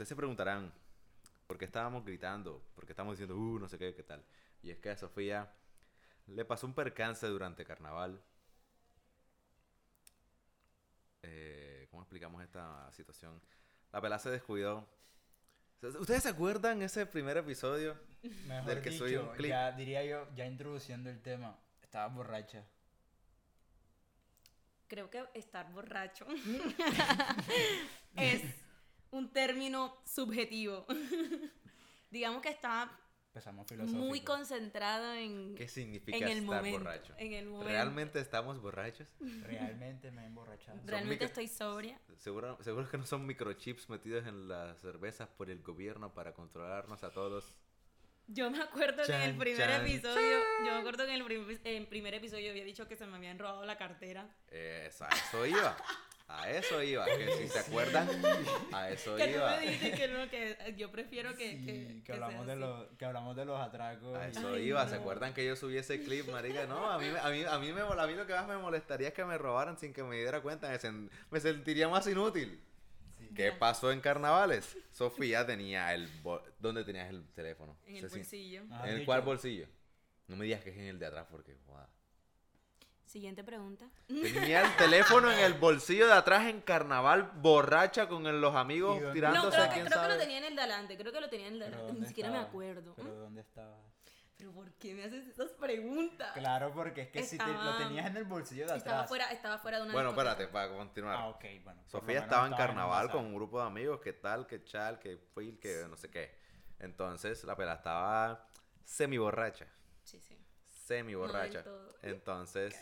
ustedes se preguntarán, ¿por qué estábamos gritando? ¿Por qué estamos diciendo, uh, no sé qué, qué tal? Y es que a Sofía le pasó un percance durante carnaval. Eh, ¿Cómo explicamos esta situación? La pelada se descuidó. ¿Ustedes se acuerdan ese primer episodio? Mejor Del que dicho, subí un clip. ya diría yo, ya introduciendo el tema, estaba borracha. Creo que estar borracho es un término subjetivo. Digamos que filosófico. muy concentrado en, ¿Qué significa en el estar momento. borracho? En el momento. ¿Realmente estamos borrachos? Realmente me he emborrachado. Realmente estoy sobria. Seguro, seguro que no son microchips metidos en las cervezas por el gobierno para controlarnos a todos. Yo me acuerdo que en el Chan, primer chan, episodio, yo me acuerdo que en el prim- en primer episodio había dicho que se me habían robado la cartera. Eh, a eso iba. A eso iba. Que si se acuerdan, a eso Que iba. me dijiste que no, que yo prefiero que, Sí, que, que, hablamos de los, que hablamos de los atracos. A eso Ay, iba. ¿Se no. acuerdan que yo subí ese clip, marica? No, a mí, me- a mí, a mí, me, a mí lo que más me molestaría es que me robaran sin que me diera cuenta. Me, sen- me sentiría más inútil. Sí. ¿Qué pasó en carnavales? Sofía tenía el... bol- ¿Dónde tenías el teléfono? En el O sea, sí. bolsillo. Ah, ¿En el cuál bolsillo? No me digas que es en el de atrás porque... joda. Siguiente pregunta. Tenía el teléfono en el bolsillo de atrás en carnaval, borracha con el- los amigos ¿Y tirándose No, creo, que, quién creo que lo tenía en el de adelante. Creo que lo tenía en el de Pero adelante. Ni ¿dónde siquiera me acuerdo. Pero. ¿dónde estaba? Pero ¿por qué me haces esas preguntas? Claro, porque es que si te- lo tenías en el bolsillo de atrás. Estaba fuera, estaba fuera de una Bueno, discoteca. espérate, para continuar. Ah, ok, bueno. Sofía estaba en carnaval con un grupo de amigos, que tal, que chal, que fui, que no sé qué. Entonces, la pela estaba semi borracha. Sí, sí. Semi borracha. todo. Entonces,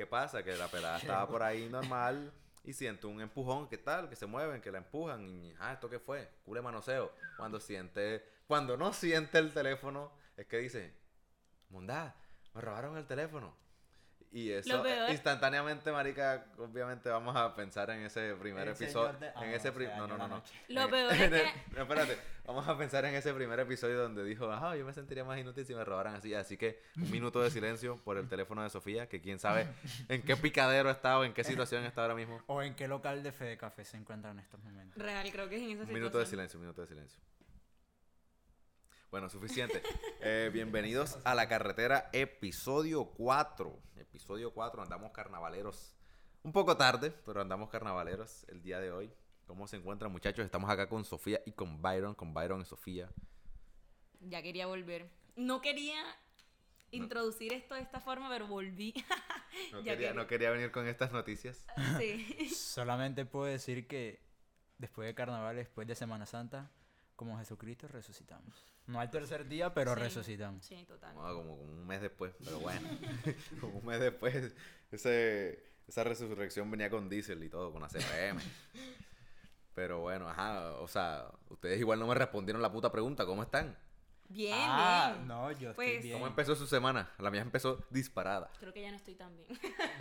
¿qué pasa? Que la pelada estaba por ahí normal y siente un empujón, ¿qué tal? Que se mueven, que la empujan y, ah, ¿esto qué fue? Cule manoseo. Cuando siente, cuando no siente el teléfono, es que dice, Mundá, me robaron el teléfono. Y eso, peor- instantáneamente, marica, obviamente vamos a pensar en ese primer El episodio. de- ah, en no, ese se pri- no, no, no, no. Lo En- peor es que- no, espérate, vamos a pensar en ese primer episodio donde dijo, ajá, yo me sentiría más inútil si me robaran así. Así que un minuto de silencio por el teléfono de Sofía, que quién sabe en qué picadero está o en qué situación está ahora mismo. ¿O en qué local de Fede Café se encuentra en estos momentos? Real, creo que es en esa Un situación. minuto de silencio, un minuto de silencio. Bueno, suficiente. Eh, bienvenidos a la carretera, episodio 4. Episodio 4, andamos carnavaleros. Un poco tarde, pero andamos carnavaleros el día de hoy. ¿Cómo se encuentran, muchachos? Estamos acá con Sofía y con Byron, con Byron y Sofía. Ya quería volver. No quería introducir esto de esta forma, pero volví. No quería, que- no quería venir con estas noticias. sí. Solamente puedo decir que después de carnaval, después de Semana Santa, como Jesucristo resucitamos. No al tercer día, pero Sí. resucitamos. Sí, total. No, como, como un mes después, pero bueno. como un mes después, ese, esa resurrección venía con diésel y todo, con ACPM. Pero bueno, ajá, o sea, ustedes igual no me respondieron la puta pregunta, ¿cómo están? Bien, ah, bien. no, yo Pues- estoy bien. ¿Cómo empezó su semana? La mía empezó disparada. Creo que ya no estoy tan bien.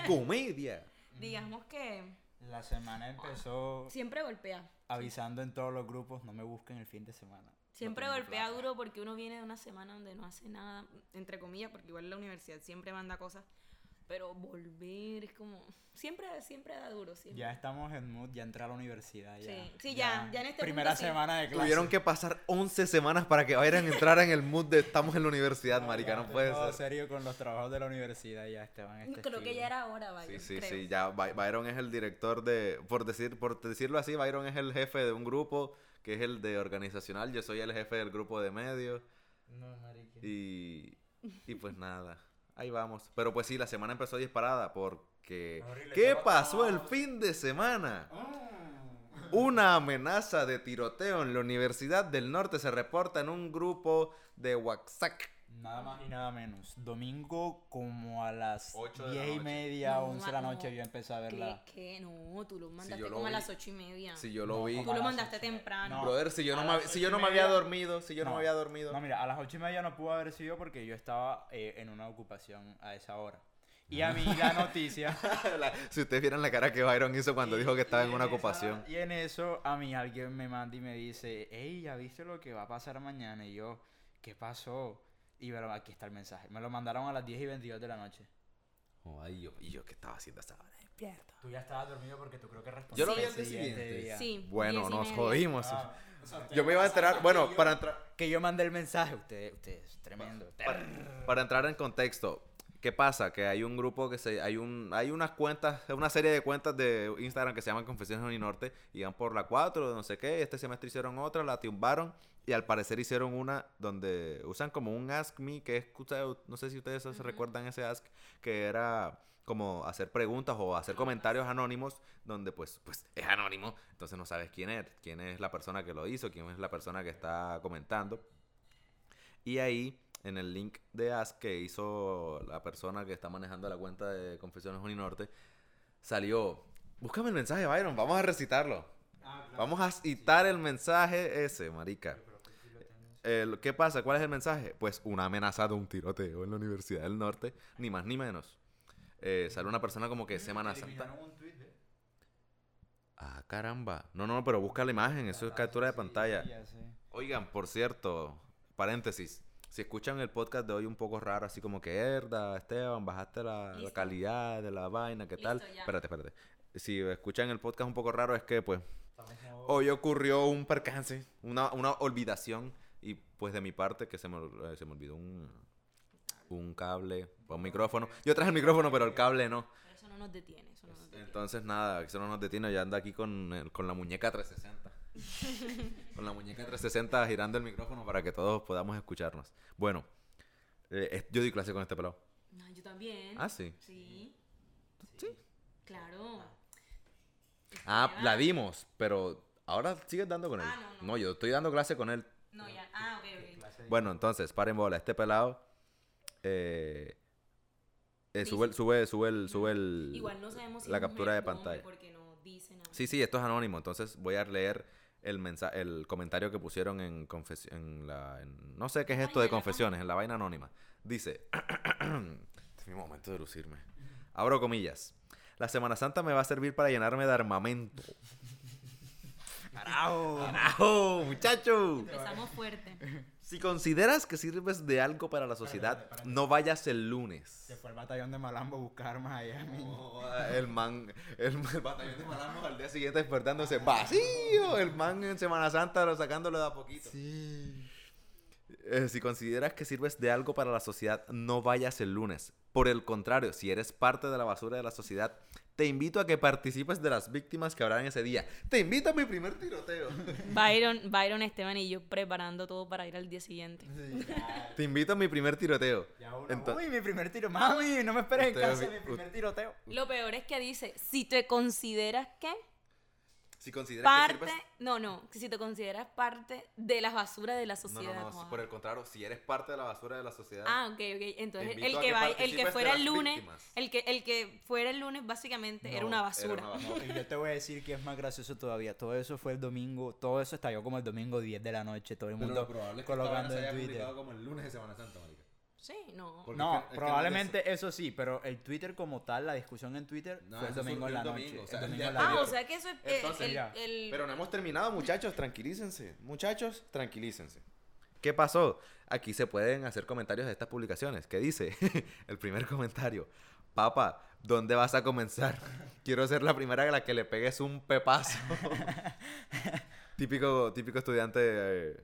¡Comedia! Digamos que La semana empezó siempre golpea. Avisando en todos los grupos, no me busquen el fin de semana. Siempre tengo golpea plata. duro porque uno viene de una semana donde no hace nada, entre comillas, porque igual la universidad siempre manda cosas. Pero volver es como. Siempre, siempre da duro. Siempre. Ya estamos en mood, ya entré a la universidad. Ya, Sí, sí, ya, ya en este Primera punto sí. semana de clase. Tuvieron que pasar 11 semanas para que vayan a entrar en el mood de estamos en la universidad, marica, no puede ser. serio con los trabajos de la universidad ya Esteban. Este Creo que ya era hora, vaya. Sí, sí, creo. sí, ya By- Byron es el director de, por decir, por decirlo así, Byron es el jefe de un grupo que es el de organizacional, yo soy el jefe del grupo de medios No, marica. y, y pues nada, ahí vamos. Pero pues sí, la semana empezó disparada porque Horrible, ¿qué pasó el fin de semana? Una amenaza de tiroteo en la Universidad del Norte se reporta en un grupo de WhatsApp. Nada más y nada menos. Domingo como a las Ocho de la 10 y media, No, 11 de la no. noche yo empecé a verla. ¿Qué? No, tú lo mandaste lo como a las ocho y media. Si yo lo No, vi, Tú lo mandaste ocho. temprano. No. brother, si yo no me, si yo ocho no me había dormido, si yo no, me había dormido. No, mira, a las 8 y media no pudo haber sido porque yo estaba eh, en una ocupación a esa hora. Y a mí la noticia... La- si ustedes vieran la cara que Byron hizo cuando dijo que estaba en una esa- ocupación. y en eso a mí alguien me manda y me dice, hey, ¿ya viste lo que va a pasar mañana? Y yo, ¿qué pasó? Y bueno, aquí está el mensaje. Me lo mandaron a las 10 y 22 de la noche. Oh, ay, yo, y yo, ¿qué estaba haciendo esa hora? Despierto. Tú ya estabas dormido porque tú creo que respondiste. Yo lo vi Sí. al día siguiente. Sí. Bueno, nos jodimos. Ah, Yo me iba a enterar, bueno, para entrar, Que yo mandé el mensaje. Usted, usted es tremendo. para, para entrar en contexto, ¿qué pasa? Que hay un grupo que se, hay un, hay unas cuentas, una serie de cuentas de Instagram que se llaman Confesiones Uninorte y van por la 4, no sé qué, este semestre hicieron otra, la tumbaron y al parecer hicieron una donde usan como un Ask Me, que es, no sé si ustedes se recuerdan ese Ask, que era como hacer preguntas o hacer comentarios anónimos donde pues pues es anónimo, entonces no sabes quién es, quién es la persona que lo hizo, quién es la persona que está comentando. Y ahí, en el link de Ask que hizo la persona que está manejando la cuenta de Confesiones Uninorte, salió, búscame el mensaje, Byron, vamos a recitarlo. Vamos a citar el mensaje ese, marica. El- ¿Qué pasa? ¿Cuál es el mensaje? Pues una amenaza de un tiroteo en la Universidad del Norte, ni más ni menos. Eh, sale una persona como que Semana Santa. Ah, caramba. No, no, pero busca la imagen, eso es captura de pantalla. Oigan, por cierto, paréntesis. Si escuchan el podcast de hoy un poco raro, así como que, herda, Esteban, bajaste la, la calidad de la vaina, ¿qué tal? Listo, ya. Espérate, espérate. Si escuchan el podcast un poco raro, es que, pues, hoy ocurrió un percance, una, una olvidación, y pues de mi parte, que se me, eh, se me olvidó un, un cable, un micrófono. Yo traje el micrófono, pero el cable no. Pero eso no nos detiene. Eso no nos detiene. Entonces, nada, eso no nos detiene. Ya anda aquí con, con la muñeca 360. con la muñeca 360 girando el micrófono para que todos podamos escucharnos. Bueno, eh, yo di clase con este pelado. No, yo también. Ah, sí. Sí. Sí. Claro. Ah, Esteban. la dimos, pero ahora sigues dando con él. Ah, no, no. No, yo estoy dando clase con él. No, ya. Ah, ok, ok. Bueno, entonces, paren bola. Este pelado eh, eh, sube, sube, sube el, sube el, Igual no sabemos si la captura de pantalla. Porque no dice nada. Sí, sí, esto es anónimo, entonces voy a leer el mensaje, el comentario que pusieron en, en la, en- no sé qué es esto de confesiones, en la vaina anónima. Dice, este es mi momento de lucirme. Abro comillas. La Semana Santa me va a servir para llenarme de armamento. ¡Carajo! ¡Carajo, muchacho! Empezamos fuerte. Si consideras que sirves de algo para la sociedad, no vayas el lunes. Se fue al batallón de Malambo a buscar allá. mi- Oh, el man, el, el batallón de Malambo al día siguiente despertándose vacío. El man en Semana Santa lo sacándolo de a poquito. Eh, si consideras que sirves de algo para la sociedad, no vayas el lunes. Por el contrario, si eres parte de la basura de la sociedad, te invito a que participes de las víctimas que habrán ese día. Te invito a mi primer tiroteo. Byron, Byron, Esteban y yo preparando todo para ir al día siguiente. Te invito a mi primer tiroteo. Ya uno, Ento- Uy, mi primer tiro. Mami, no me esperes en Ustedes casa, mi primer tiroteo. Lo peor es que dice, si te consideras que Si consideras que parte, sirves... no, no, si te consideras parte de las basuras de la No, sociedad. no, no, joda. por el contrario, si eres parte de la basura de la sociedad... Ah, ok, ok. Entonces, el que, que va, el que fuera el lunes, víctimas. el que, el que fuera el lunes básicamente era No, una era basura. una basura. No, y yo te voy a decir que es más gracioso todavía. Todo eso fue el domingo, todo eso estalló como el domingo 10 de la noche, todo el mundo colocando en Twitter. como el lunes de Semana Santa, marica. Sí, no. Porque No, es que- es que probablemente eso sí, pero el Twitter como tal, la discusión en Twitter No, fue el domingo en la noche. domingo, o sea, el domingo día en la Ah, o sea que eso es eh, Entonces, el, ya. el- Pero no hemos terminado, muchachos, tranquilícense. Muchachos, tranquilícense. ¿Qué pasó? Aquí se pueden hacer comentarios de estas publicaciones. ¿Qué dice? el primer comentario. Papa, ¿dónde vas a comenzar? Quiero ser la primera a la que le pegues un pepazo. típico, típico estudiante eh,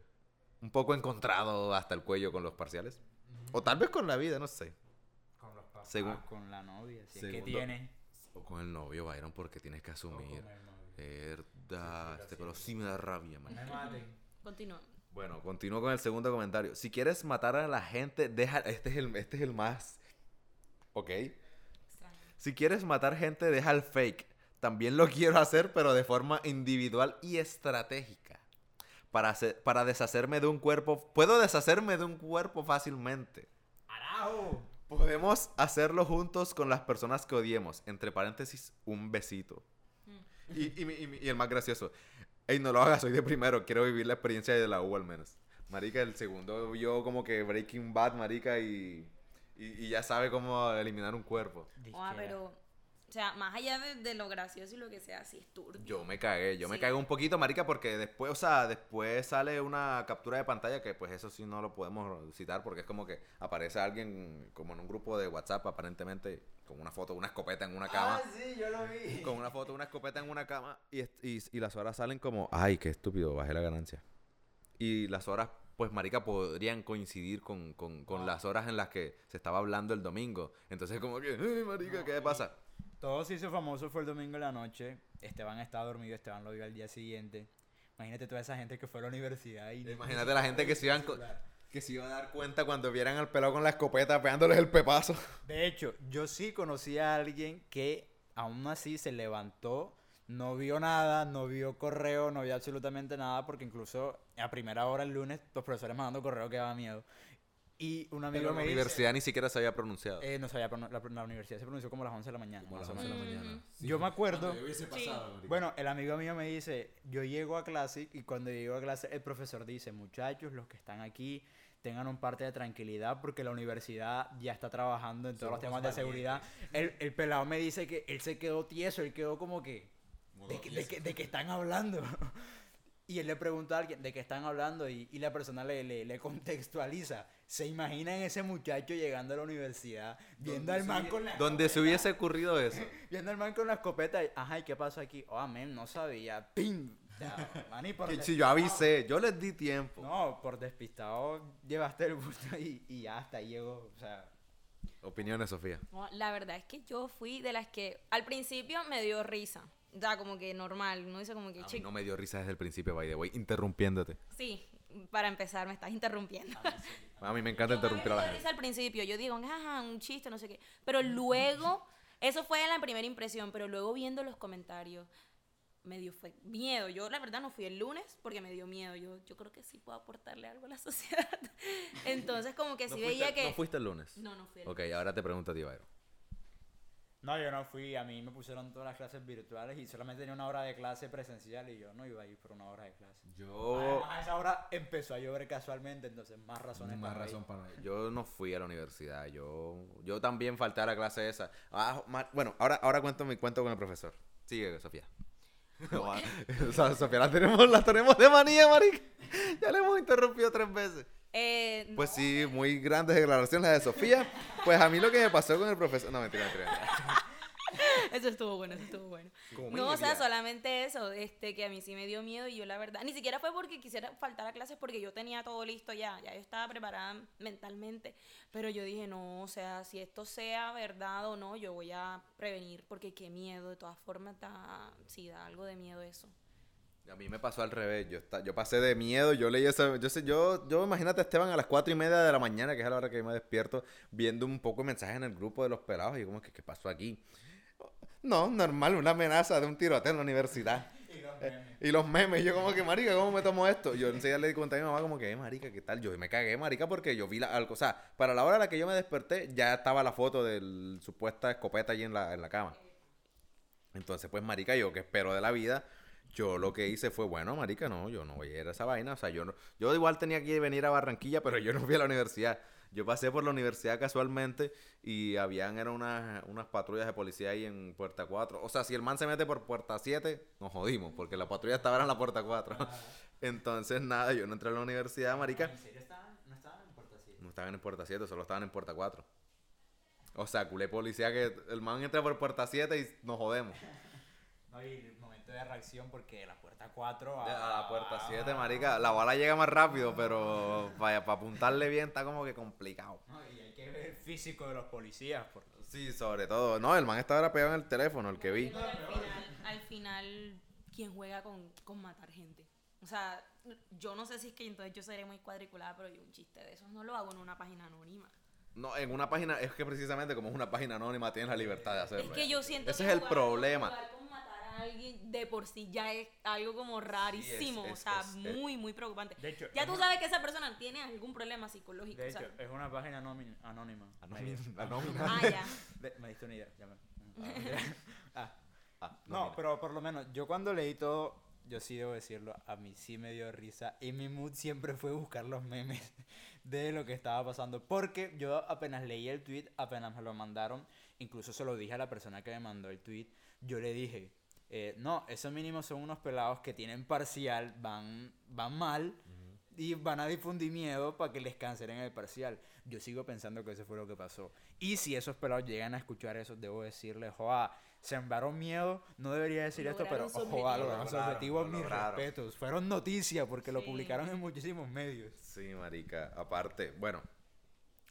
un poco encontrado hasta el cuello con los parciales. O tal vez con la vida, no sé. Con los papás, Según- con la novia, si es que tiene. O con el novio, Byron, porque tienes que asumir. Verdad, este pero sí me da rabia, man. Me maten. Continúa. Bueno, continúo con el segundo comentario. Si quieres matar a la gente, deja. Este es el, este es el más. ¿Ok? Extraño. Si quieres matar gente, deja el fake. También lo quiero hacer, pero de forma individual y estratégica. Para, hacer- para deshacerme de un cuerpo. Puedo deshacerme de un cuerpo fácilmente. ¡Arajo! Podemos hacerlo juntos con las personas que odiemos. Entre paréntesis, un besito. Y, y y mi- y el más gracioso. Ey, no lo hagas, soy de primero. Quiero vivir la experiencia de la U al menos. Marica, el segundo vio como que Breaking Bad, marica, y, y, y ya sabe cómo eliminar un cuerpo. Ah, pero sea, más allá de, de lo gracioso y lo que sea, sí es turbio. Yo me cagué, yo me cagué un poquito, marica, porque después, o sea, después sale una captura de pantalla que pues eso sí no lo podemos citar porque es como que aparece alguien como en un grupo de WhatsApp aparentemente con una foto, una escopeta en una cama. Ah, sí, yo lo vi. Con una foto, una escopeta en una cama y, y, y las horas salen como, ay, qué estúpido, bajé la ganancia. Y las horas, pues, marica, podrían coincidir con, con, con Ah. las horas en las que se estaba hablando el domingo. Entonces como que, ay, marica, ¿qué pasa? Todo se hizo famoso fue el domingo en la noche. Esteban estaba dormido, Esteban lo vio al día siguiente. Imagínate toda esa gente que fue a la universidad y... Imagínate la gente que se iban co- que se iba a dar cuenta cuando vieran al pelado con la escopeta pegándoles el pepazo. De hecho, yo sí conocí a alguien que aún así se levantó, no vio nada, no vio correo, no vio absolutamente nada, porque incluso a primera hora el lunes los profesores mandando correo que daba miedo. Y un amigo Pero la me dice... universidad ni siquiera se había pronunciado. Eh, no sabía, pronu- la, la universidad se pronunció como a las 11 de la mañana. Como a las o 11 de la mañana. Yo me acuerdo... Hubiese pasado, marica. Bueno, el amigo mío me dice, yo llego a clase y cuando llego a clase el profesor dice, muchachos, los que están aquí, tengan un parte de tranquilidad porque la universidad ya está trabajando en todos los Somos temas de seguridad. El, el pelado me dice que él se quedó tieso, él quedó como que, ¿de, qué- de qué- de qué están hablando? Y él le pregunta a alguien de qué están hablando y, y la persona le, le, le contextualiza. ¿Se imaginan ese muchacho llegando a la universidad, viendo al man con la Donde se hubiese ocurrido eso. Viendo al man con la escopeta y, ajá, ¿y qué pasó aquí? Oh, amén, no sabía. ¡Pim! Ya, man, y por Que des- si yo avisé, yo les di tiempo. No, por despistado llevaste el busto y, y ya hasta ahí llegó. O sea, Opiniones, Sofía. No, la verdad es que yo fui de las que al principio me dio risa. Sea, como que normal. No dice como que, A mí "Chico, no me dio risa desde el principio, by the way, interrumpiéndote. sí, para empezar me estás interrumpiendo. A mí me encanta interrumpir a la Me dio gente. risa al principio, yo digo, ajá, un chiste, no sé qué. Pero luego, eso fue la primera impresión, pero luego viendo los comentarios, me dio fue miedo. Yo la verdad no fui el lunes porque me dio miedo. Yo, yo creo que sí puedo aportarle algo a la sociedad. Entonces como que ¿No sí fuiste, veía que... ¿No fuiste el lunes? No, no fui el Ok, ahora te pregunto a ti, Byron. No, yo no fui. A mí me pusieron todas las clases virtuales y solamente tenía una hora de clase presencial y yo no iba a ir por una hora de clase. Yo, Además, a esa hora empezó a llover casualmente, entonces más razones Más para ir. razón para ir. yo no fui a la universidad. Yo, yo también falté a la clase esa. Ah, bueno, ahora, ahora cuento mi cuento con el profesor. Sigue, Sofía. o sea, Sofía, la tenemos, la tenemos de manía, marica. Ya le hemos interrumpido tres veces. Eh, Pues sí, muy grandes declaraciones las de Sofía. Pues a mí lo que me pasó con el profesor... No, mentira, mentira. mentira. Eso estuvo bueno, eso estuvo bueno. Como No, o sea, solamente eso, este, que a mí sí me dio miedo y yo la verdad, ni siquiera fue porque quisiera faltar a clases porque yo tenía todo listo ya, ya yo estaba preparada mentalmente, pero yo dije, no, o sea, si esto sea verdad o no, yo voy a prevenir porque qué miedo, de todas formas, da, sí, da algo de miedo eso. A mí me pasó al revés. Yo, esta- yo pasé de miedo. Yo leí esa. Yo sé, yo, yo imagínate a Esteban a las cuatro y media de la mañana, que es a la hora que yo me despierto, viendo un poco de mensajes en el grupo de los pelados. Y yo como que, ¿qué pasó aquí? No, normal, una amenaza de un tiroteo en la universidad. Y los memes. Y los memes, yo como que, marica, ¿cómo me tomo esto? Yo enseguida le di cuenta a mi mamá como que, "Eh, marica, ¿qué tal? Yo me cagué, marica, porque yo vi la, algo, o sea, para la hora a la que yo me desperté, ya estaba la foto del supuesta escopeta allí en la, en la cama. Entonces, pues, marica, yo que espero de la vida, yo lo que hice fue, bueno, marica, no, yo no voy a ir a esa vaina, o sea, yo no, yo igual tenía que venir a Barranquilla, pero yo no fui a la universidad. Yo pasé por la universidad casualmente y habían eran unas, unas patrullas de policía ahí en Puerta 4. O sea, si el man se mete por Puerta 7, nos jodimos, porque la patrulla estaba en la Puerta 4. Entonces, nada, yo no entré a la universidad, marica. ¿En serio estaban? ¿No estaban en Puerto Así? No estaban en Puerta 7, solo estaban en Puerta 4. O sea, culé policía que el man entra por Puerta 7 y nos jodemos. Y el momento de reacción porque la puerta 4 A la puerta 7, marica. La bala llega más rápido, pero para, apuntarle bien está como que complicado. No, y hay que ver el físico de los policías. Porque... Sí, sobre todo. No, el man estaba ahora pegado en el teléfono, el que vi. Al final, al final, ¿quién juega con, con matar gente? O sea, yo no sé si es que entonces yo seré muy cuadriculada, pero yo un chiste de esos no lo hago en una página anónima. No, en una página, es que precisamente como es una página anónima, tienes la libertad de hacerlo. Es que yo siento Ese que es el jugar- problema. A alguien de por sí ya es algo como rarísimo, es- o sea, es- es- muy, muy preocupante. De hecho, ya tú una- sabes que esa persona tiene algún problema psicológico, De o sea, hecho, es una página anónima. anónima. Ah, ya. Ve, me diste una idea. ya me- ah, ah, Ah, no, mira. pero por lo menos yo cuando leí todo, yo sí debo decirlo, a mí sí me dio risa. Y mi mood siempre fue buscar los memes de lo que estaba pasando. Porque yo apenas leí el tweet, apenas me lo mandaron, incluso se lo dije a la persona que me mandó el tweet, yo le dije, eh, no, esos mínimos son unos pelados que tienen parcial, van, van mal y van a difundir miedo para que les cancelen el parcial. Yo sigo pensando que eso fue lo que pasó. Y si esos pelados llegan a escuchar eso, debo decirles, joa, sembraron miedo, no debería decir esto, pero joa, lograron su Lo objetivo, lograron, lo mis lograron. respetos. Fueron noticias porque lo Sí. publicaron en muchísimos medios. Sí, marica. Aparte, bueno,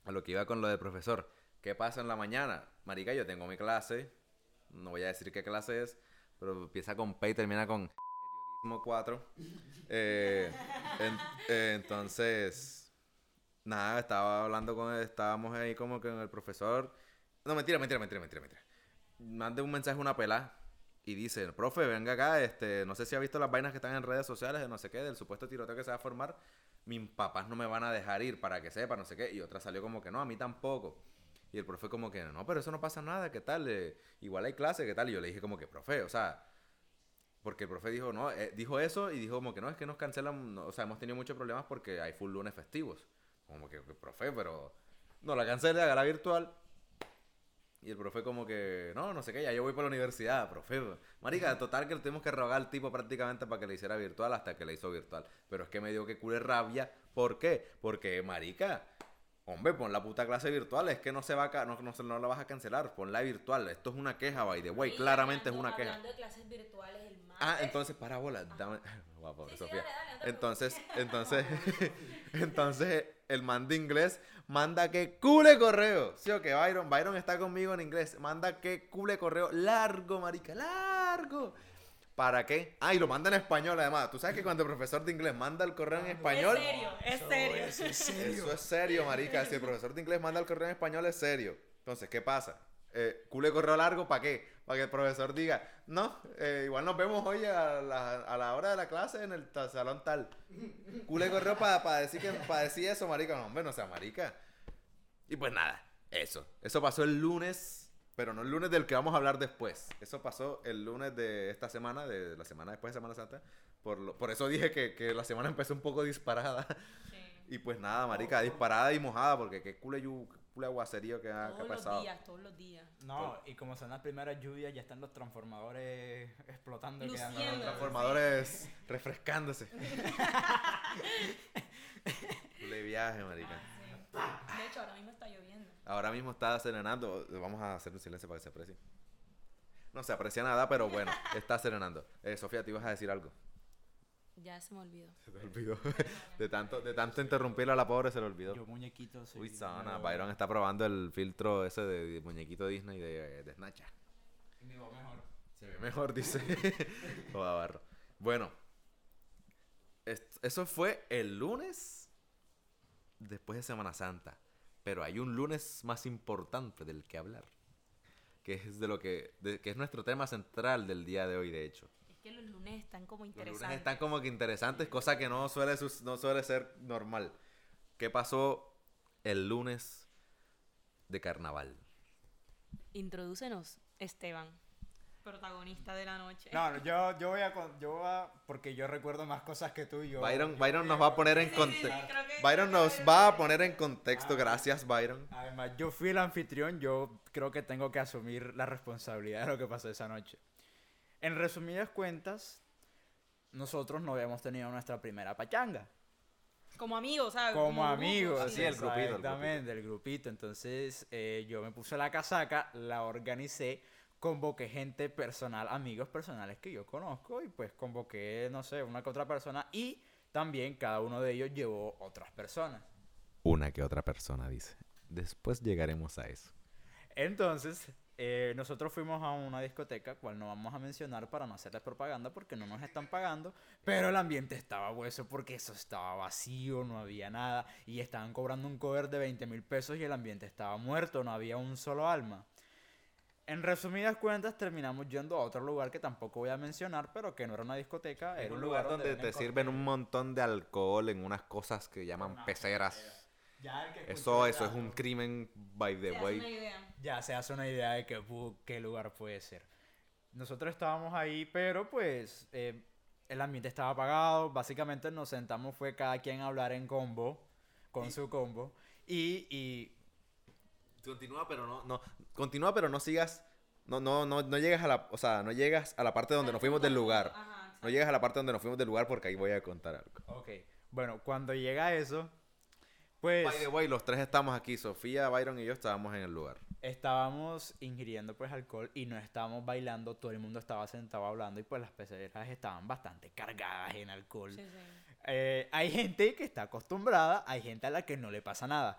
a lo que iba con lo del profesor. ¿Qué pasa en la mañana? Marica, yo tengo mi clase. No voy a decir qué clase es, pero empieza con P y termina con Periodismo 4. Eh, eh, entonces, nada, estaba hablando con él, estábamos ahí como que con el profesor. No, mentira, mentira, mentira, mentira, mentira. Mande un mensaje una pela y dice, profe, venga acá, este, no sé si ha visto las vainas que están en redes sociales de no sé qué, del supuesto tiroteo que se va a formar. Mis papás no me van a dejar ir para que sepa, no sé qué. Y otra salió como que no, a mí tampoco. Y el profe como que, no, pero eso no pasa nada, ¿qué tal? Eh, igual hay clase, ¿qué tal? Y yo le dije como que, profe, o sea, porque el profe dijo, no, eh, dijo eso y dijo como que no, es que nos cancelan, no, o sea, hemos tenido muchos problemas porque hay full lunes festivos. Como que, que, profe, pero no la cancele, haga la virtual. Y el profe como que, no, no sé qué, ya yo voy para la universidad, profe. Marica, total que le tuvimos que rogar al tipo prácticamente para que le hiciera virtual hasta que le hizo virtual. Pero es que me dio que cule rabia. ¿Por qué? Porque, marica, hombre, pon la puta clase virtual. Es que no se va a, no, no, no la vas a cancelar. Ponla virtual. Esto es una queja, by the way. Claramente es una queja. Hablando de clases virtuales el martes. Ah, entonces, para bola, dame. Guapo, Sí, sí, Sofía. dale, dale, no te entonces, entonces, entonces, el man de inglés manda que cule correo. Sí o que Byron, Byron está conmigo en inglés. Manda que cule correo largo, marica, largo. ¿Para qué? Ah, y lo manda en español además. Tú sabes que cuando el profesor de inglés manda el correo en español. Es serio, es serio. Eso es serio. Eso es serio, marica. Si el profesor de inglés manda el correo en español, es serio. Entonces, ¿qué pasa? Eh, cule correo largo, ¿para qué? Para que el profesor diga, no, eh, igual nos vemos hoy a la, a la hora de la clase en el salón tal. Cule correo para decir, que, para decir eso, marica. No, hombre, no sea marica. Y pues nada, eso. Eso pasó el lunes, pero no el lunes del que vamos a hablar después. Eso pasó el lunes de esta semana, de la semana después de Semana Santa. Por, lo- por eso dije que, que la semana empezó un poco disparada. Sí. Y pues nada, marica, disparada y mojada, porque qué cule, yu- cule aguacerío que ha, que ha Todos los pasado. días, todos los días. No, y como son las primeras lluvias, ya están los transformadores explotando. quedando- Luciendo. Transformadores refrescándose. cule viaje, marica. Sí. De hecho, ahora mismo está lloviendo. Ahora mismo está serenando. Vamos a hacer un silencio para que se aprecie. No se aprecia nada, pero bueno, está serenando. Eh, Sofía, te ibas a decir algo. Ya se me olvidó. Se te olvidó. De tanto, de tanto interrumpirla a la pobre se le olvidó. Yo muñequito soy Uy, sana. Byron está probando el filtro ese de, de muñequito Disney de, de Snatcha. Mi voz mejor. Se ve mejor, dice. Joda, barro. Bueno, eso fue el lunes después de Semana Santa. Pero hay un lunes más importante del que hablar. Que es de lo que, de- que es nuestro tema central del día de hoy, de hecho. Es que los lunes están como Los interesantes. lunes están como que interesantes, cosa que no suele, no suele ser normal. ¿Qué pasó el lunes de carnaval? Introdúcenos, Esteban, protagonista de la noche. No, yo, yo voy a, con- yo voy a, porque yo recuerdo más cosas que tú y yo. Byron, yo Byron nos va a poner en Sí, sí, sí, contexto. que- Byron nos va a poner en contexto, Ah. gracias Byron. Además, yo fui el anfitrión, yo creo que tengo que asumir la responsabilidad de lo que pasó esa noche. En resumidas cuentas, nosotros no habíamos tenido nuestra primera pachanga. Como amigos, ¿sabes? Como amigos, sí, el grupito, el Exactamente, el grupito. Entonces, eh, yo me puse la casaca, la organicé, convoqué gente personal, amigos personales que yo conozco y pues convoqué, no sé, una que otra persona y también cada uno de ellos llevó otras personas. Una que otra persona dice. Después llegaremos a eso. Entonces, eh, nosotros fuimos a una discoteca, cual no vamos a mencionar para no hacerles propaganda porque no nos están pagando, pero el ambiente estaba hueso porque eso estaba vacío, no había nada, y estaban cobrando un cover de 20 mil pesos y el ambiente estaba muerto, no había un solo alma. En resumidas cuentas, terminamos yendo a otro lugar que tampoco voy a mencionar, pero que no era una discoteca, era un lugar donde te sirven un montón de alcohol en unas cosas que llaman peceras. Ya el que Eso, eso es un crimen by Se the hace una way. idea. ya se hace una idea de que, qué lugar puede ser. Nosotros estábamos ahí, pero pues eh, el ambiente estaba apagado, básicamente nos sentamos, fue cada quien a hablar en combo, con su combo, y, y Continúa, pero no, no. Continúa, pero no sigas. No, no, no, no llegas a la. O sea, no llegas a la parte donde nos fuimos del lugar. Ajá, No llegas a la parte donde nos fuimos del lugar porque ahí voy a contar algo. ok, bueno, cuando llega eso, pues By the way, los tres estamos aquí. Sofía, Byron y yo estábamos en el lugar. estábamos ingiriendo pues alcohol y no estábamos bailando, todo el mundo estaba sentado hablando y pues las peceras estaban bastante cargadas en alcohol. Sí, sí. Eh, hay gente que está acostumbrada, hay gente a la que no le pasa nada.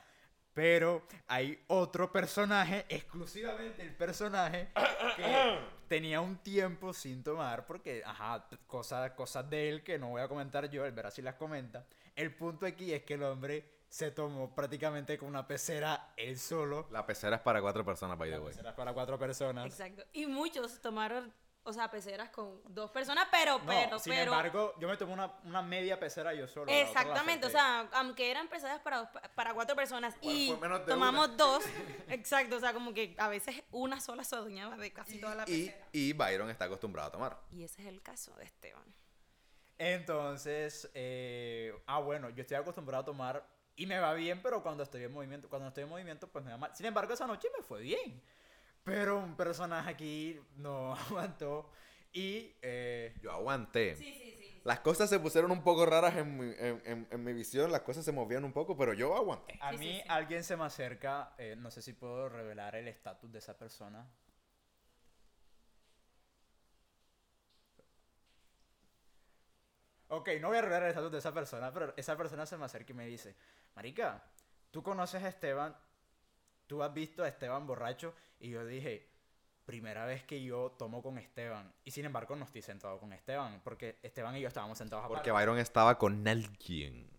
Pero hay otro personaje, exclusivamente el personaje, que tenía un tiempo sin tomar, porque, ajá, cosas, cosas de él que no voy a comentar yo, él verá si las comenta. El punto aquí es que el hombre se tomó prácticamente con una pecera él solo. La pecera es para cuatro personas, by the La way. pecera es para cuatro personas. Exacto. Y muchos tomaron, o sea, peceras con dos personas, pero, No, pero, sin pero. embargo, yo me tomé una, una media pecera yo solo. la otra la Exactamente, o sea, aunque eran peceras para, dos- para cuatro personas y fue menos de tomamos dos, exacto, o sea, como que a veces una sola se adueñaba de casi toda la Y, pecera. y Byron está acostumbrado a tomar. Y ese es el caso de Esteban. Entonces, eh, ah, bueno, yo estoy acostumbrado a tomar y me va bien, pero cuando estoy en movimiento, cuando estoy en movimiento, pues me va mal. Sin embargo, esa noche me fue bien. Pero un personaje aquí no aguantó y eh, Yo aguanté. Sí, sí, sí. Las cosas se pusieron un poco raras en mi, en, en- en mi visión, las cosas se movían un poco, pero yo aguanté. a Sí, mí sí, sí. alguien se me acerca, eh, no sé si puedo revelar el estatus de esa persona. Ok, no voy a revelar el estatus de esa persona, pero esa persona se me acerca y me dice, Marica, ¿tú conoces a Esteban? ¿Tú has visto a Esteban borracho? Y yo dije, primera vez que yo tomo con Esteban. Y sin embargo no estoy sentado con Esteban, porque Esteban y yo estábamos sentados aparte. Porque Byron estaba con alguien.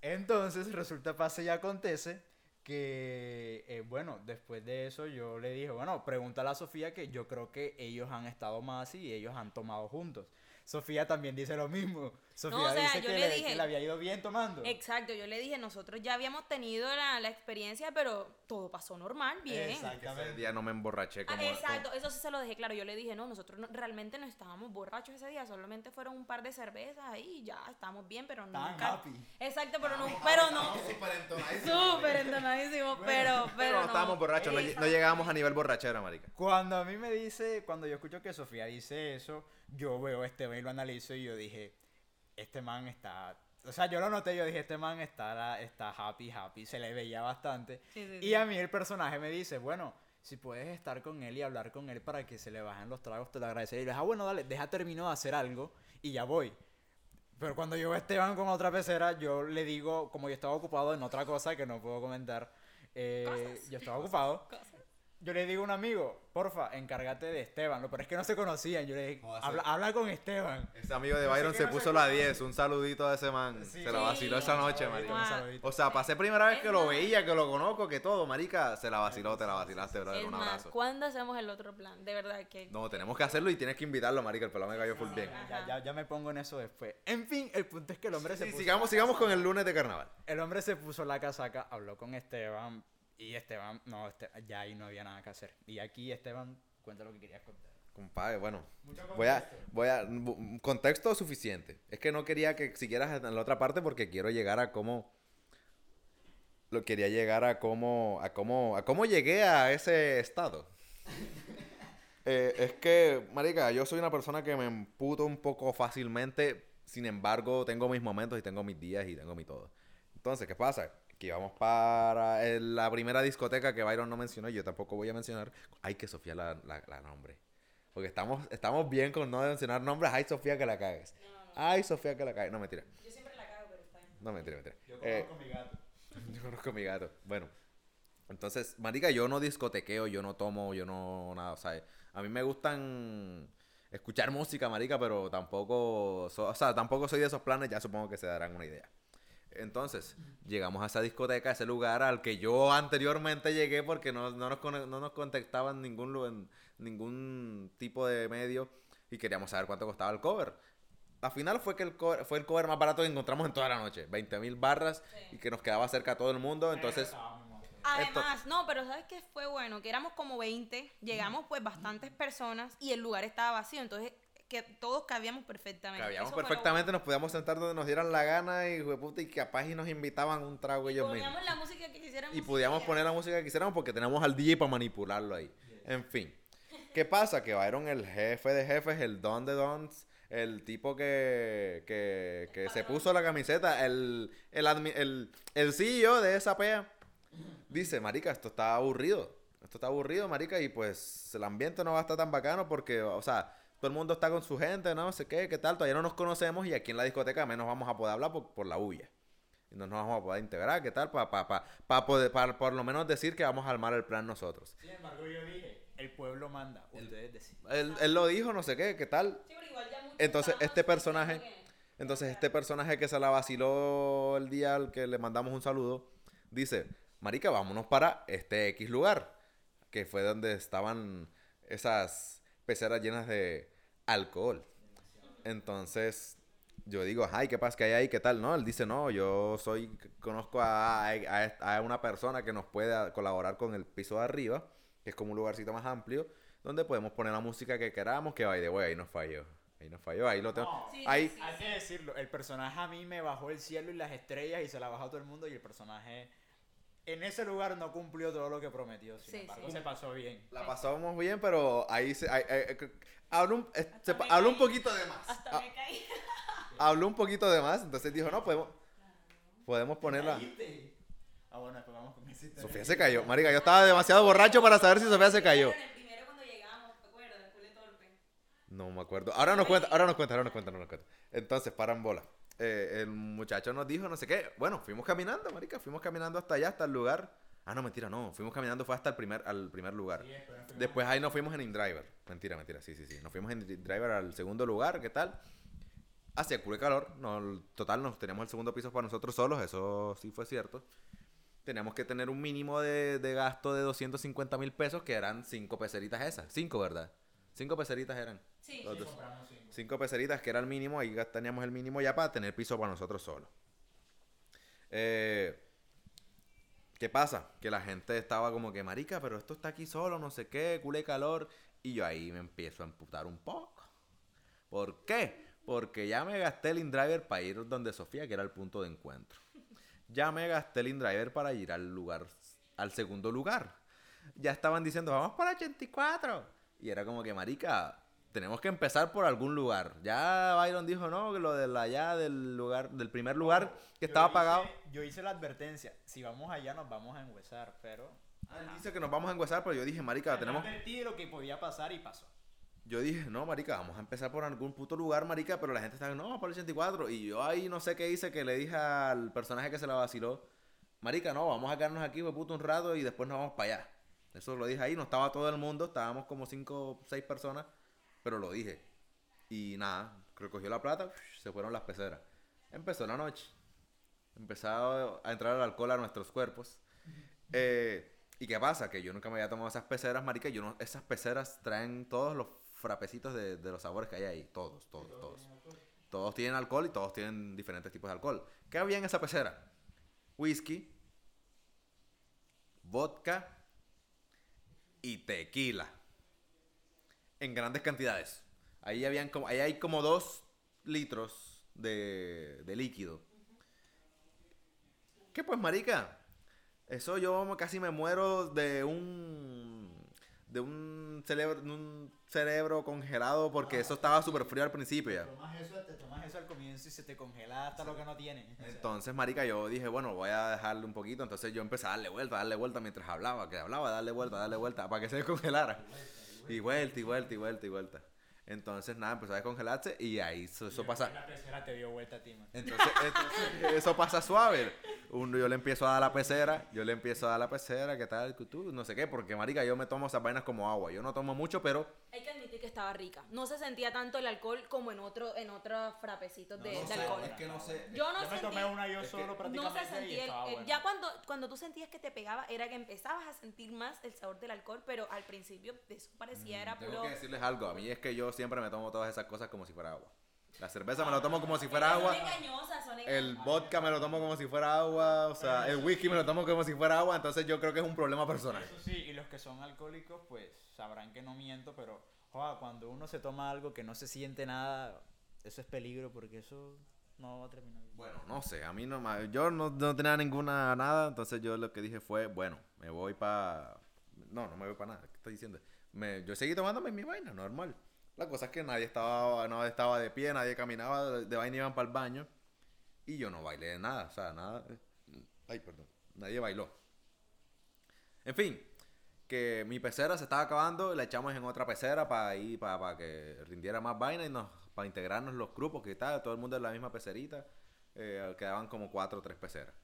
Entonces resulta, pasa y acontece que, eh, bueno, después de eso yo le dije, bueno, pregúntale a Sofía que yo creo que ellos han estado más y ellos han tomado juntos. Sofía también dice lo mismo. Sofía o sea, dice yo que le le, dije- que le había ido bien tomando. Exacto, yo le dije, nosotros ya habíamos tenido la, la experiencia, pero todo pasó normal, bien. Ese día no me emborraché Ah, como... exacto, eso sí se lo dejé claro. Yo le dije, no, nosotros no- realmente no estábamos borrachos ese día, solamente fueron un par de cervezas ahí y ya estábamos bien, pero Estaban nunca. happy. Exacto, pero no, pero no. Súper entonadísimo, pero, pero Pero no no. estábamos borrachos, no, no llegábamos a nivel borrachera, marica. Cuando a mí me dice, cuando yo escucho que Sofía dice eso, yo veo a Esteban y lo analizo y yo dije, este man está... O sea, yo lo noté, yo dije, este man está, está happy, happy, se le veía bastante. Sí, sí, Y a mí el personaje me dice, bueno, si puedes estar con él y hablar con él para que se le bajen los tragos, te lo agradecería. Y le dije, ah, bueno, dale, deja termino de hacer algo y ya voy. Pero cuando yo veo a Esteban con otra pecera, yo le digo, como yo estaba ocupado en otra cosa que no puedo comentar, eh, yo estaba ocupado. Cosas. Yo le digo a un amigo, porfa, encárgate de Esteban. Lo peor es que no se conocían. Yo le dije, habla, habla con Esteban. Ese amigo de Byron se no se puso la acuerda. 10. Un saludito a ese man. Sí. Se la vaciló esa noche, marica. O sea, pasé primera vez Es que lo veía, que lo conozco, que todo, marica. Se la vaciló, te la vacilaste, brother. Es Un más, abrazo. ¿cuándo hacemos el otro plan? De verdad que. No, tenemos que hacerlo y tienes que invitarlo, marica. El pelado me cayó full bien. Ya, ya, ya me pongo en eso después. En fin, el punto es que el hombre se Sí, puso sigamos, la sigamos con el lunes de carnaval. El hombre se puso la casaca, habló con Esteban. Y Esteban, no, este- ya ahí no había nada que hacer. Y aquí Esteban cuenta lo que querías contar. Compadre, bueno. Voy a, contexto. voy a, contexto suficiente. Es que no quería que siguieras en la otra parte porque quiero llegar a cómo, lo quería llegar a cómo, a cómo, a cómo llegué a ese estado. Eh, es que, marica, yo soy una persona que me emputo un poco fácilmente, sin embargo, tengo mis momentos y tengo mis días y tengo mi todo. Entonces, ¿qué pasa? Que íbamos para el- la primera discoteca que Byron no mencionó y yo tampoco voy a mencionar. Ay, que Sofía la, la, la nombre. Porque estamos, estamos bien con no mencionar nombres. Ay, Sofía, que la cagues. Ay, Sofía, que la cagues. No, mentira. Yo siempre la cago, pero está bien. No, mentira, mentira. Yo Eh, conozco mi gato. yo conozco a mi gato. Bueno. Entonces, marica, yo no discotequeo, yo no tomo, yo no nada, o sea, a mí me gustan escuchar música, marica, pero tampoco, so- o sea, tampoco soy de esos planes, ya supongo que se darán una idea. Entonces, llegamos a esa discoteca, a ese lugar al que yo anteriormente llegué porque no, no nos, no nos contactaban ningún, en ningún tipo de medio y queríamos saber cuánto costaba el cover. Al final fue que el cover, fue el cover más barato que encontramos en toda la noche. 20 mil barras y que nos quedaba cerca a todo el mundo. Entonces, Además, no, pero ¿sabes qué fue bueno? Que éramos como 20, llegamos pues bastantes personas y el lugar estaba vacío. Entonces, que todos cabíamos perfectamente. Cabíamos perfectamente, nos podíamos sentar donde nos dieran la gana y, puta, y capaz y nos invitaban un trago ellos Poníamos mismos. la música que quisiéramos. Y podíamos poner la música que quisiéramos porque teníamos al DJ para manipularlo ahí. En fin. ¿Qué pasa? Que Byron, el jefe de jefes, el don de dons, el tipo que, que, que se puso la camiseta, el, el, el, el CEO de esa PEA, dice, marica, esto está aburrido. Esto está aburrido, marica, y pues el ambiente no va a estar tan bacano porque, o sea, todo el mundo está con su gente, no sé qué, qué tal, todavía no nos conocemos y aquí en la discoteca menos vamos a poder hablar por, por la bulla. Y no nos vamos a poder integrar, ¿qué tal? Para pa, pa, pa poder, pa- por lo menos decir que vamos a armar el plan nosotros. Sin embargo, yo dije, el pueblo manda, ustedes deciden. Él, él lo dijo, no sé qué, ¿qué tal? Sí, pero igual ya Entonces, este personaje, entonces este personaje que se la vaciló el día al que le mandamos un saludo, dice, marica, vámonos para este X lugar, que fue donde estaban esas peceras llenas de alcohol. Entonces, yo digo, ay, ¿qué pasa que hay ahí? ¿Qué tal? No, él dice, no, yo soy, conozco a, a, a una persona que nos puede colaborar con el piso de arriba, que es como un lugarcito más amplio, donde podemos poner la música que queramos, que by the way, ahí nos falló. Ahí nos falló, ahí lo tengo. No. Sí, ahí, sí, Hay que decirlo, el personaje a mí me bajó el cielo y las estrellas y se la bajó a todo el mundo y el personaje en ese lugar no cumplió todo lo que prometió. Sin Sí, embargo, sí. se pasó bien. La pasábamos bien, pero ahí se, ahí- ahí- eh, habló, un, se habló un poquito de más. Hasta Ah, me caí. habló un poquito de más, entonces dijo, no, podemos, podemos ponerla. Ah, bueno, después vamos con ese. Sofía se cayó. Marica, yo estaba demasiado borracho para saber si Sofía se cayó. No me acuerdo. Ahora nos cuenta, ahora nos cuenta, ahora nos cuenta, ahora nos cuenta. Entonces, paran bola. Eh, el muchacho nos dijo no sé qué. Bueno, fuimos caminando, marica, fuimos caminando hasta allá, hasta el lugar. Ah, no, mentira, no. Fuimos caminando, fue hasta el primer, al primer lugar. Después ahí nos fuimos en InDriver. Mentira, mentira, sí, sí, sí. Nos fuimos en InDriver al segundo lugar, ¿qué tal? Hacía culo de calor. No, total, nos teníamos el segundo piso para nosotros solos, eso sí fue cierto. Teníamos que tener un mínimo de, de gasto de 250 mil pesos, que eran cinco peseritas esas. Cinco, ¿verdad? Cinco peseritas eran. Sí, sí cinco peseritas, que era el mínimo, ahí teníamos el mínimo ya para tener piso para nosotros solos. Eh, ¿Qué pasa? Que la gente estaba como que, marica, pero esto está aquí solo, no sé qué, culé calor. Y yo ahí me empiezo a emputar un poco. ¿Por qué? Porque ya me gasté el InDriver para ir donde Sofía, que era el punto de encuentro. Ya me gasté el InDriver para ir al lugar, al segundo lugar. Ya estaban diciendo, vamos para 84. Y era como que, marica, tenemos que empezar por algún lugar. Ya Byron dijo, no, que lo de allá del lugar, del primer lugar que estaba hice- pagado. Yo hice la advertencia, si vamos allá nos vamos a enhuesar, pero... Ah, él dice que nos vamos a enguesar, pero yo dije, marica, tenemos... Advertí lo que podía pasar y pasó. Yo dije, no, marica, vamos a empezar por algún puto lugar, marica, pero la gente está, no, por el 84. Y yo ahí no sé qué hice, que le dije al personaje que se la vaciló, marica, no, vamos a quedarnos aquí, fue puto un rato y después nos vamos para allá. Eso lo dije ahí, no estaba todo el mundo, estábamos como cinco o seis personas, pero lo dije. Y nada, recogió la plata, se fueron las peceras. Empezó la noche. Empezó a entrar el alcohol a nuestros cuerpos. Eh, ¿Y qué pasa? Que yo nunca me había tomado esas peceras, marica. Yo no, esas peceras traen todos los frapecitos de, de los sabores que hay ahí. Todos, todos, todos. Todos tienen alcohol y todos tienen diferentes tipos de alcohol. ¿Qué había en esa pecera? Whisky, vodka y tequila. En grandes cantidades. Ahí, habían como, ahí hay como dos litros de, de líquido. ¿Qué pues, marica? Eso yo casi me muero de un de un cerebro, un cerebro congelado porque eso estaba súper frío al principio ya. Tomas eso, te tomas eso al comienzo y se te congela hasta lo que no tiene. O sea, Entonces, marica, yo dije, bueno, voy a dejarle un poquito. Entonces yo empecé a darle vuelta, a darle vuelta mientras hablaba, que hablaba, darle vuelta, darle vuelta, para que se descongelara. Y vuelta, y vuelta, y vuelta, y vuelta. Entonces, nada, empezó a descongelarse y ahí eso, eso pasa. La pecera te dio vuelta a ti, man. Entonces, entonces, eso pasa suave. Uno, yo le empiezo a dar la pecera, yo le empiezo a dar la pecera, ¿qué tal? Tú, no sé qué, porque marica, yo me tomo esas vainas como agua. Yo no tomo mucho, pero Hay que admitir que estaba rica. No se sentía tanto el alcohol como en otro en otros frapecitos de, de alcohol. no sé. Yo no Yo me sentí, tomé una yo es que solo no prácticamente se y sentía el- el- bueno. ya cuando cuando tú sentías que te pegaba era que empezabas a sentir más el sabor del alcohol, pero al principio eso parecía era Mm, Tengo puro que decirles algo. A mí es que yo siempre me tomo todas esas cosas como si fuera agua. La cerveza me lo tomo como si fuera agua. El vodka me lo tomo como si fuera agua. O sea, el whisky me lo tomo como si fuera agua. Entonces yo creo que es un problema personal. Eso sí, y los que son alcohólicos, pues sabrán que no miento, pero joa, cuando uno se toma algo que no se siente nada, eso es peligro porque eso no va a terminar bien. Bueno, no sé, a mí no yo no, no tenía ninguna nada, entonces yo lo que dije fue, bueno, me voy para... No, no me voy para nada, ¿qué estoy diciendo? Me, yo seguí tomándome mi vaina, normal. La cosa es que nadie estaba, nadie estaba de pie, nadie caminaba, de, de vaina iban para el baño. Y yo no bailé nada, o sea, nada... eh, Ay, perdón, nadie bailó. En fin, que mi pecera se estaba acabando, la echamos en otra pecera para ir, para, que rindiera más vaina y nos, para integrarnos los grupos, que tal, todo el mundo en la misma pecerita. Eh, quedaban como cuatro o tres peceras.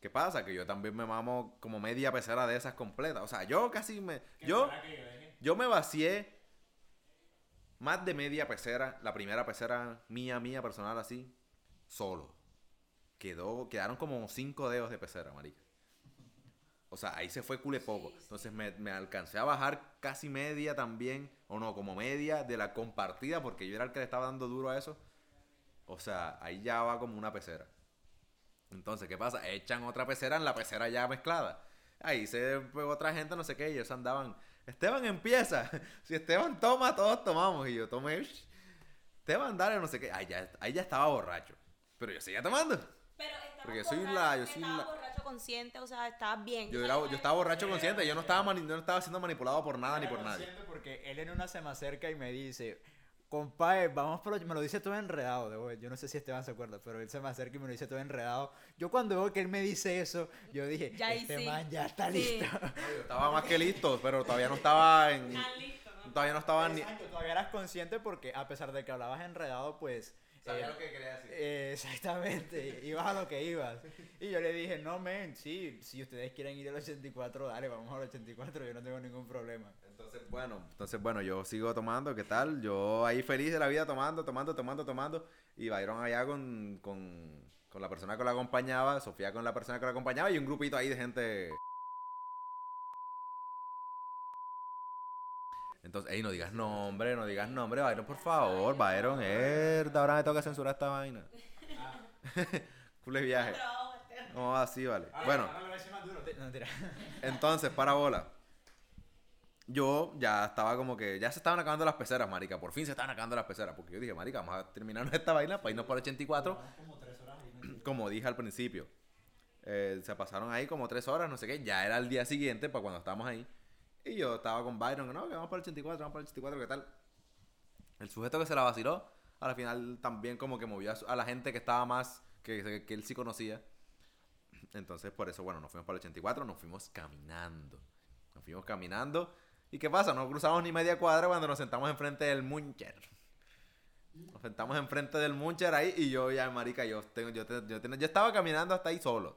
¿Qué pasa? Que yo también me mamo como media pecera de esas completas. O sea, yo casi me... Yo, yo me vacié más de media pecera, la primera pecera mía, mía, personal así, solo. Quedó, quedaron como cinco dedos de pecera, marica. O sea, ahí se fue cule poco. Entonces me, me alcancé a bajar casi media también, o no, como media de la compartida, porque yo era el que le estaba dando duro a eso. O sea, ahí ya va como una pecera. Entonces, ¿qué pasa? Echan otra pecera en la pecera ya mezclada. Ahí se fue otra gente, no sé qué, y ellos andaban. Esteban empieza. Si Esteban toma, todos tomamos. Y yo tomé. Esteban, dale, no sé qué. Ahí ya, ahí ya estaba borracho. Pero yo seguía tomando. Pero estabas Porque yo soy borracho, la- yo soy estabas la- borracho consciente, o sea, estabas bien. Yo, era- yo estaba borracho consciente. Yo no estaba, mani- yo no estaba siendo manipulado por nada ni por nadie. Porque él en una se me acerca y me dice, compadre, vamos por... Me lo dice todo enredado, de verdad, yo no sé si Esteban se acuerda, pero él se me acerca y me lo dice todo enredado. Yo cuando veo que él me dice eso, yo dije, Ya este sí. man ya está Sí. listo. Yo estaba más que listo, pero todavía no estaba en. Listo, ¿no? Todavía no estaba ni. Exacto, todavía eras consciente porque a pesar de que hablabas enredado, pues... Sabía eh, lo que quería decir. eh, exactamente, ibas a lo que ibas. Y yo le dije, no, men, sí, si ustedes quieren ir al 84, dale, vamos al 84, yo no tengo ningún problema. Entonces, bueno, entonces, bueno, yo sigo tomando, ¿qué tal? Yo ahí feliz de la vida tomando, tomando, tomando, tomando. Y Byron allá con, con, con la persona que lo acompañaba, Sofía con la persona que lo acompañaba y un grupito ahí de gente. Entonces, ey, no digas nombre, no digas nombre, Byron, por favor, Byron, herda, ahora me toca censurar esta vaina. Cule viaje. No, así vale. Bueno. No, mentira. Entonces, para bola. Yo ya estaba como que. Ya se estaban acabando las peceras, marica. Por fin se estaban acabando las peceras. Porque yo dije, marica, vamos a terminar esta vaina para irnos por 84. Como dije al principio. Eh, se pasaron ahí como tres horas, no sé qué. Ya era el día siguiente para cuando estábamos ahí. Y yo estaba con Byron, no, que vamos para el 84, vamos para el 84, ¿qué tal? El sujeto que se la vaciló, a la final también como que movió a, la gente que estaba más, que, que él sí conocía. Entonces, por eso, bueno, nos fuimos para el 84, nos fuimos caminando. Nos fuimos caminando. ¿Y qué pasa? No cruzamos ni media cuadra cuando nos sentamos enfrente del Muncher. Nos sentamos enfrente del Muncher ahí y yo ya, marica, yo, tengo, yo, yo, tengo- yo estaba caminando hasta ahí solo.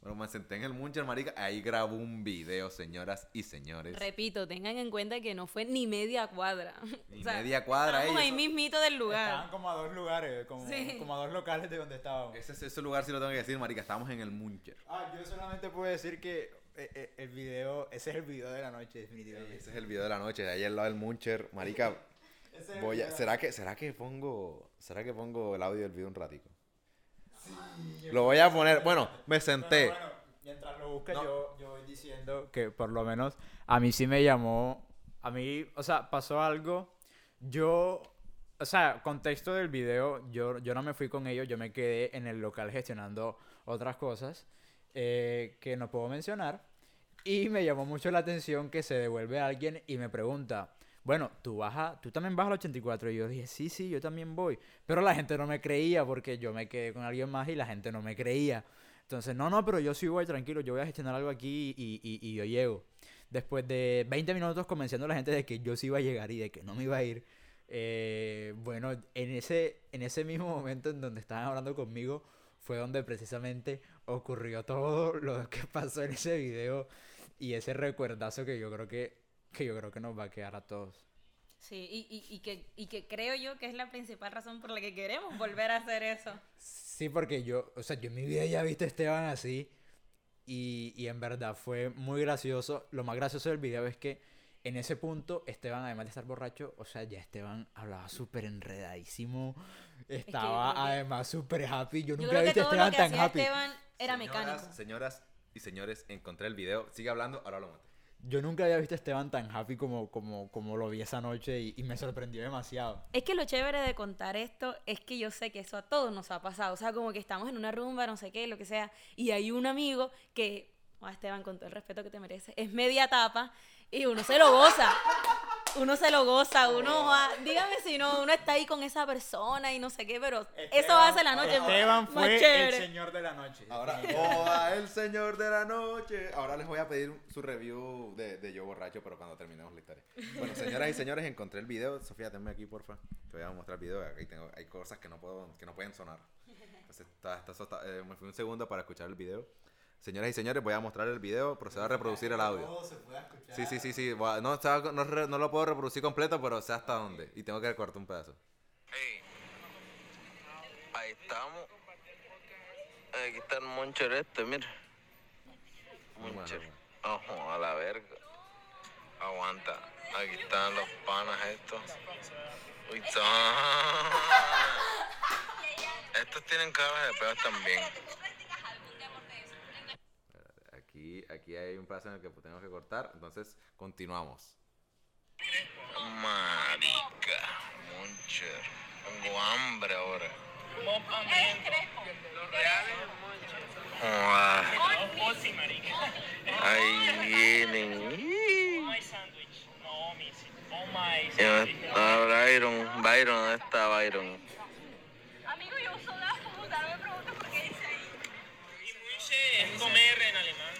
Pero me senté en el Muncher, marica, ahí grabo un video, señoras y señores. Repito, tengan en cuenta que no fue ni media cuadra. Ni media cuadra, estábamos ahí mismito del lugar. Estaban como a dos lugares, como, Sí. como a dos locales de donde estábamos. Ese, ese lugar sí lo tengo que decir, marica, estábamos en el Muncher. Ah, yo solamente puedo decir que eh, eh, el video, ese es el video de la noche, definitivamente. Ese es el video de la noche, de ahí al lado del Muncher, marica. Ese es el Voy a. ¿será que será que pongo será que pongo el audio del video un ratico? Lo voy a poner. Bueno, me senté. Bueno, bueno, mientras lo buscas, No. yo, yo voy diciendo que por lo menos a mí sí me llamó. A mí, o sea, pasó algo. Yo, o sea, contexto del video, yo, yo no me fui con ellos, yo me quedé en el local gestionando otras cosas eh, que no puedo mencionar. Y me llamó mucho la atención que se devuelve alguien y me pregunta, bueno, tú vas a- tú también vas al 84. Y yo dije, sí, sí, yo también voy. Pero la gente no me creía porque yo me quedé con alguien más y la gente no me creía. Entonces, no, no, pero yo sí voy tranquilo, yo voy a gestionar algo aquí y, y- y yo llego. Después de 20 minutos convenciendo a la gente de que yo sí iba a llegar y de que no me iba a ir. eh, bueno, en ese, en ese mismo momento en donde estaban hablando conmigo fue donde precisamente ocurrió todo lo que pasó en ese video y ese recuerdazo que yo creo que, que yo creo que nos va a quedar a todos. Sí, y, y, y, que, y que creo yo que es la principal razón por la que queremos volver a hacer eso. Sí, porque yo, o sea, yo en mi vida ya he visto a Esteban así y, y en verdad fue muy gracioso. Lo más gracioso del video es que en ese punto Esteban, además de estar borracho, o sea, ya Esteban hablaba súper enredadísimo, estaba creo que- además súper happy. Yo Yo nunca he visto a Esteban que tan hacía happy. Esteban era Señoras, mecánico. Señoras y señores, encontré el video. Sigue hablando, ahora lo muestro. Yo nunca había visto a Esteban tan happy como, como, como lo vi esa noche y, me sorprendió demasiado. Es que lo chévere de contar esto es que yo sé que eso a todos nos ha pasado. O sea, como que estamos en una rumba, no sé qué, lo que sea, y hay un amigo que, a Esteban, con todo el respeto que te merece, es media tapa y uno se lo goza. Uno se lo goza, uno va, dígame si no, uno está ahí con esa persona y no sé qué, pero eso hace la noche más- Esteban más fue el chévere. señor de la noche. Ahora, Joda, el señor de la noche. Ahora les voy a pedir su review de, de Yo Borracho, pero cuando terminemos la historia. Bueno, señoras y señores, encontré el video. Sofía, tenme aquí, porfa. Te voy a mostrar el video. Aquí tengo, hay cosas que no, puedo, que no pueden sonar. Entonces, está, está- está- eh, me fui un segundo para escuchar el video. Señoras y señores, voy a mostrar el video. Procedo a reproducir el audio. Todo se puede escuchar. Sí, sí, sí, sí. No, estaba- no, re- no lo puedo reproducir completo, pero sé hasta dónde. Y tengo que recortar un pedazo. Ey, ahí estamos. Aquí está el Moncher este, mira. Bueno, Moncher. a la verga. Aguanta. Aquí están los panas estos. Uy, son- Estos tienen caras de peos también. Aquí, hay un pedazo en el que tengo que cortar. Entonces, continuamos. Marica. Moncher. Tengo hambre ahora. Joda. Ahí vienen. Y ¿Dónde está Byron? Byron, ¿dónde está Byron? Amigo, yo uso gafas, puta, no me preguntes por qué dice ahí. es comer en alemán.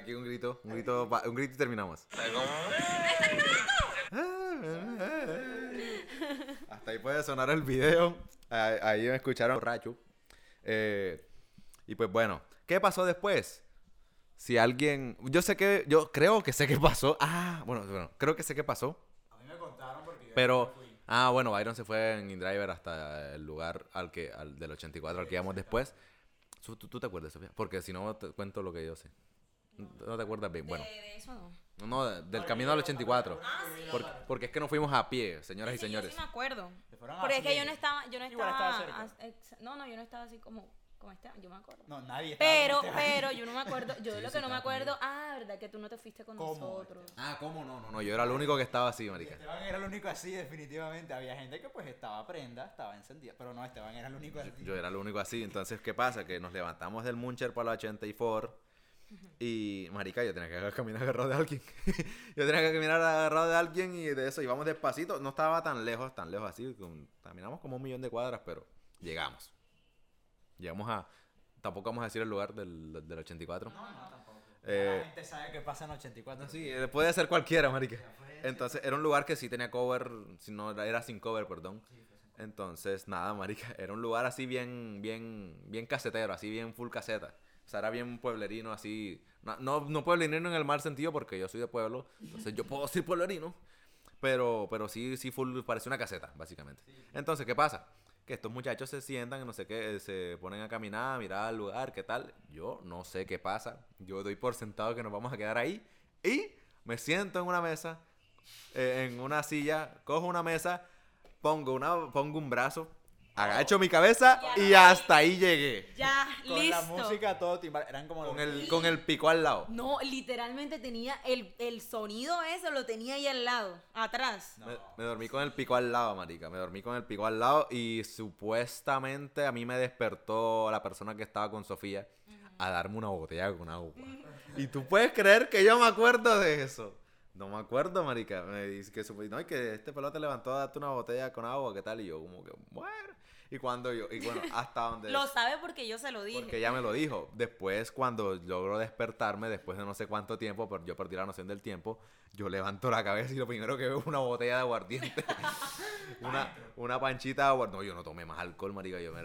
Aquí un grito, un grito, un grito y terminamos. Hasta ahí puede sonar el video. Ahí, me escucharon borracho. Eh, y pues bueno, ¿qué pasó después? Si alguien, yo sé que, yo creo que sé qué pasó. Ah, bueno, bueno, creo que sé qué pasó. A mí me contaron porque yo Pero, ah, bueno, Byron se fue en InDriver hasta el lugar al que, al del 84 al que íbamos después. ¿Tú, tú te acuerdas, Sofía? Porque si no, te cuento lo que yo sé. ¿No te acuerdas bien? Bueno. De, de eso no. No, de- del camino al 84. Porque, porque es que nos fuimos a pie, señoras y Sí, señores. Yo sí me acuerdo. Porque es que yo no estaba, yo no Igual estaba, cerca. no, no, yo no estaba así como, como este, yo me acuerdo. No, nadie estaba Pero, Esteban. pero, yo no me acuerdo, yo de Sí, lo sí, que no me acuerdo, ah, verdad que tú no te fuiste con ¿Cómo? nosotros. Ah, ¿cómo no? No, no, yo era el único que estaba así, marica. Esteban era el único así, definitivamente. Había gente que pues estaba prenda, estaba encendida. Pero no, Esteban era el único así. Yo era el único así. Entonces, ¿qué pasa? Que nos levantamos del Muncher para la 84. Y, marica, yo tenía que caminar agarrado de alguien. yo tenía que caminar agarrado de alguien y de eso íbamos despacito. No estaba tan lejos, tan lejos así. caminamos como un millón de cuadras, pero llegamos. Llegamos a... Tampoco vamos a decir el lugar del, del 84. Eh, la gente sabe que pasa en 84. Sí, eh, puede ser cualquiera, marica. Entonces, era un lugar que sí tenía cover, si no, era sin cover, perdón. Entonces, nada, marica, era un lugar así bien, bien, bien casetero, así bien full caseta. Era bien pueblerino, así. No, no, no pueblerino en el mal sentido porque yo soy de pueblo, entonces yo puedo decir pueblerino. Pero, pero sí, sí, full, parece una caseta, básicamente. Entonces, ¿qué pasa? Que estos muchachos se sientan, no sé qué, se ponen a caminar, a mirar al lugar, qué tal. Yo no sé qué pasa. Yo doy por sentado que nos vamos a quedar ahí. Y me siento en una mesa, eh, en una silla, cojo una mesa, pongo, una, pongo un brazo, agacho mi cabeza y hasta ahí llegué. Ya, Con listo. la música todo timbal. Eran como Con el, con el pico al lado. No, literalmente tenía el, el sonido ese, lo tenía ahí al lado, atrás. Me, me dormí con el pico al lado, marica. Me dormí con el pico al lado y supuestamente a mí me despertó la persona que estaba con Sofía a darme una botella con agua. Y tú puedes creer que yo me acuerdo de eso. No me acuerdo, marica. Me dice que, no, y que este pelota levantó a darte una botella con agua, ¿qué tal? Y yo como que, bueno. Y cuando yo, y bueno, hasta donde... Lo sabe porque yo se lo dije. Porque ella me lo dijo. Después, cuando logro despertarme, después de no sé cuánto tiempo, pero yo perdí la noción del tiempo, yo levanto la cabeza y lo primero que veo es una botella de aguardiente. una, una panchita de aguardiente. No, yo no tomé más alcohol, marica. Yo, me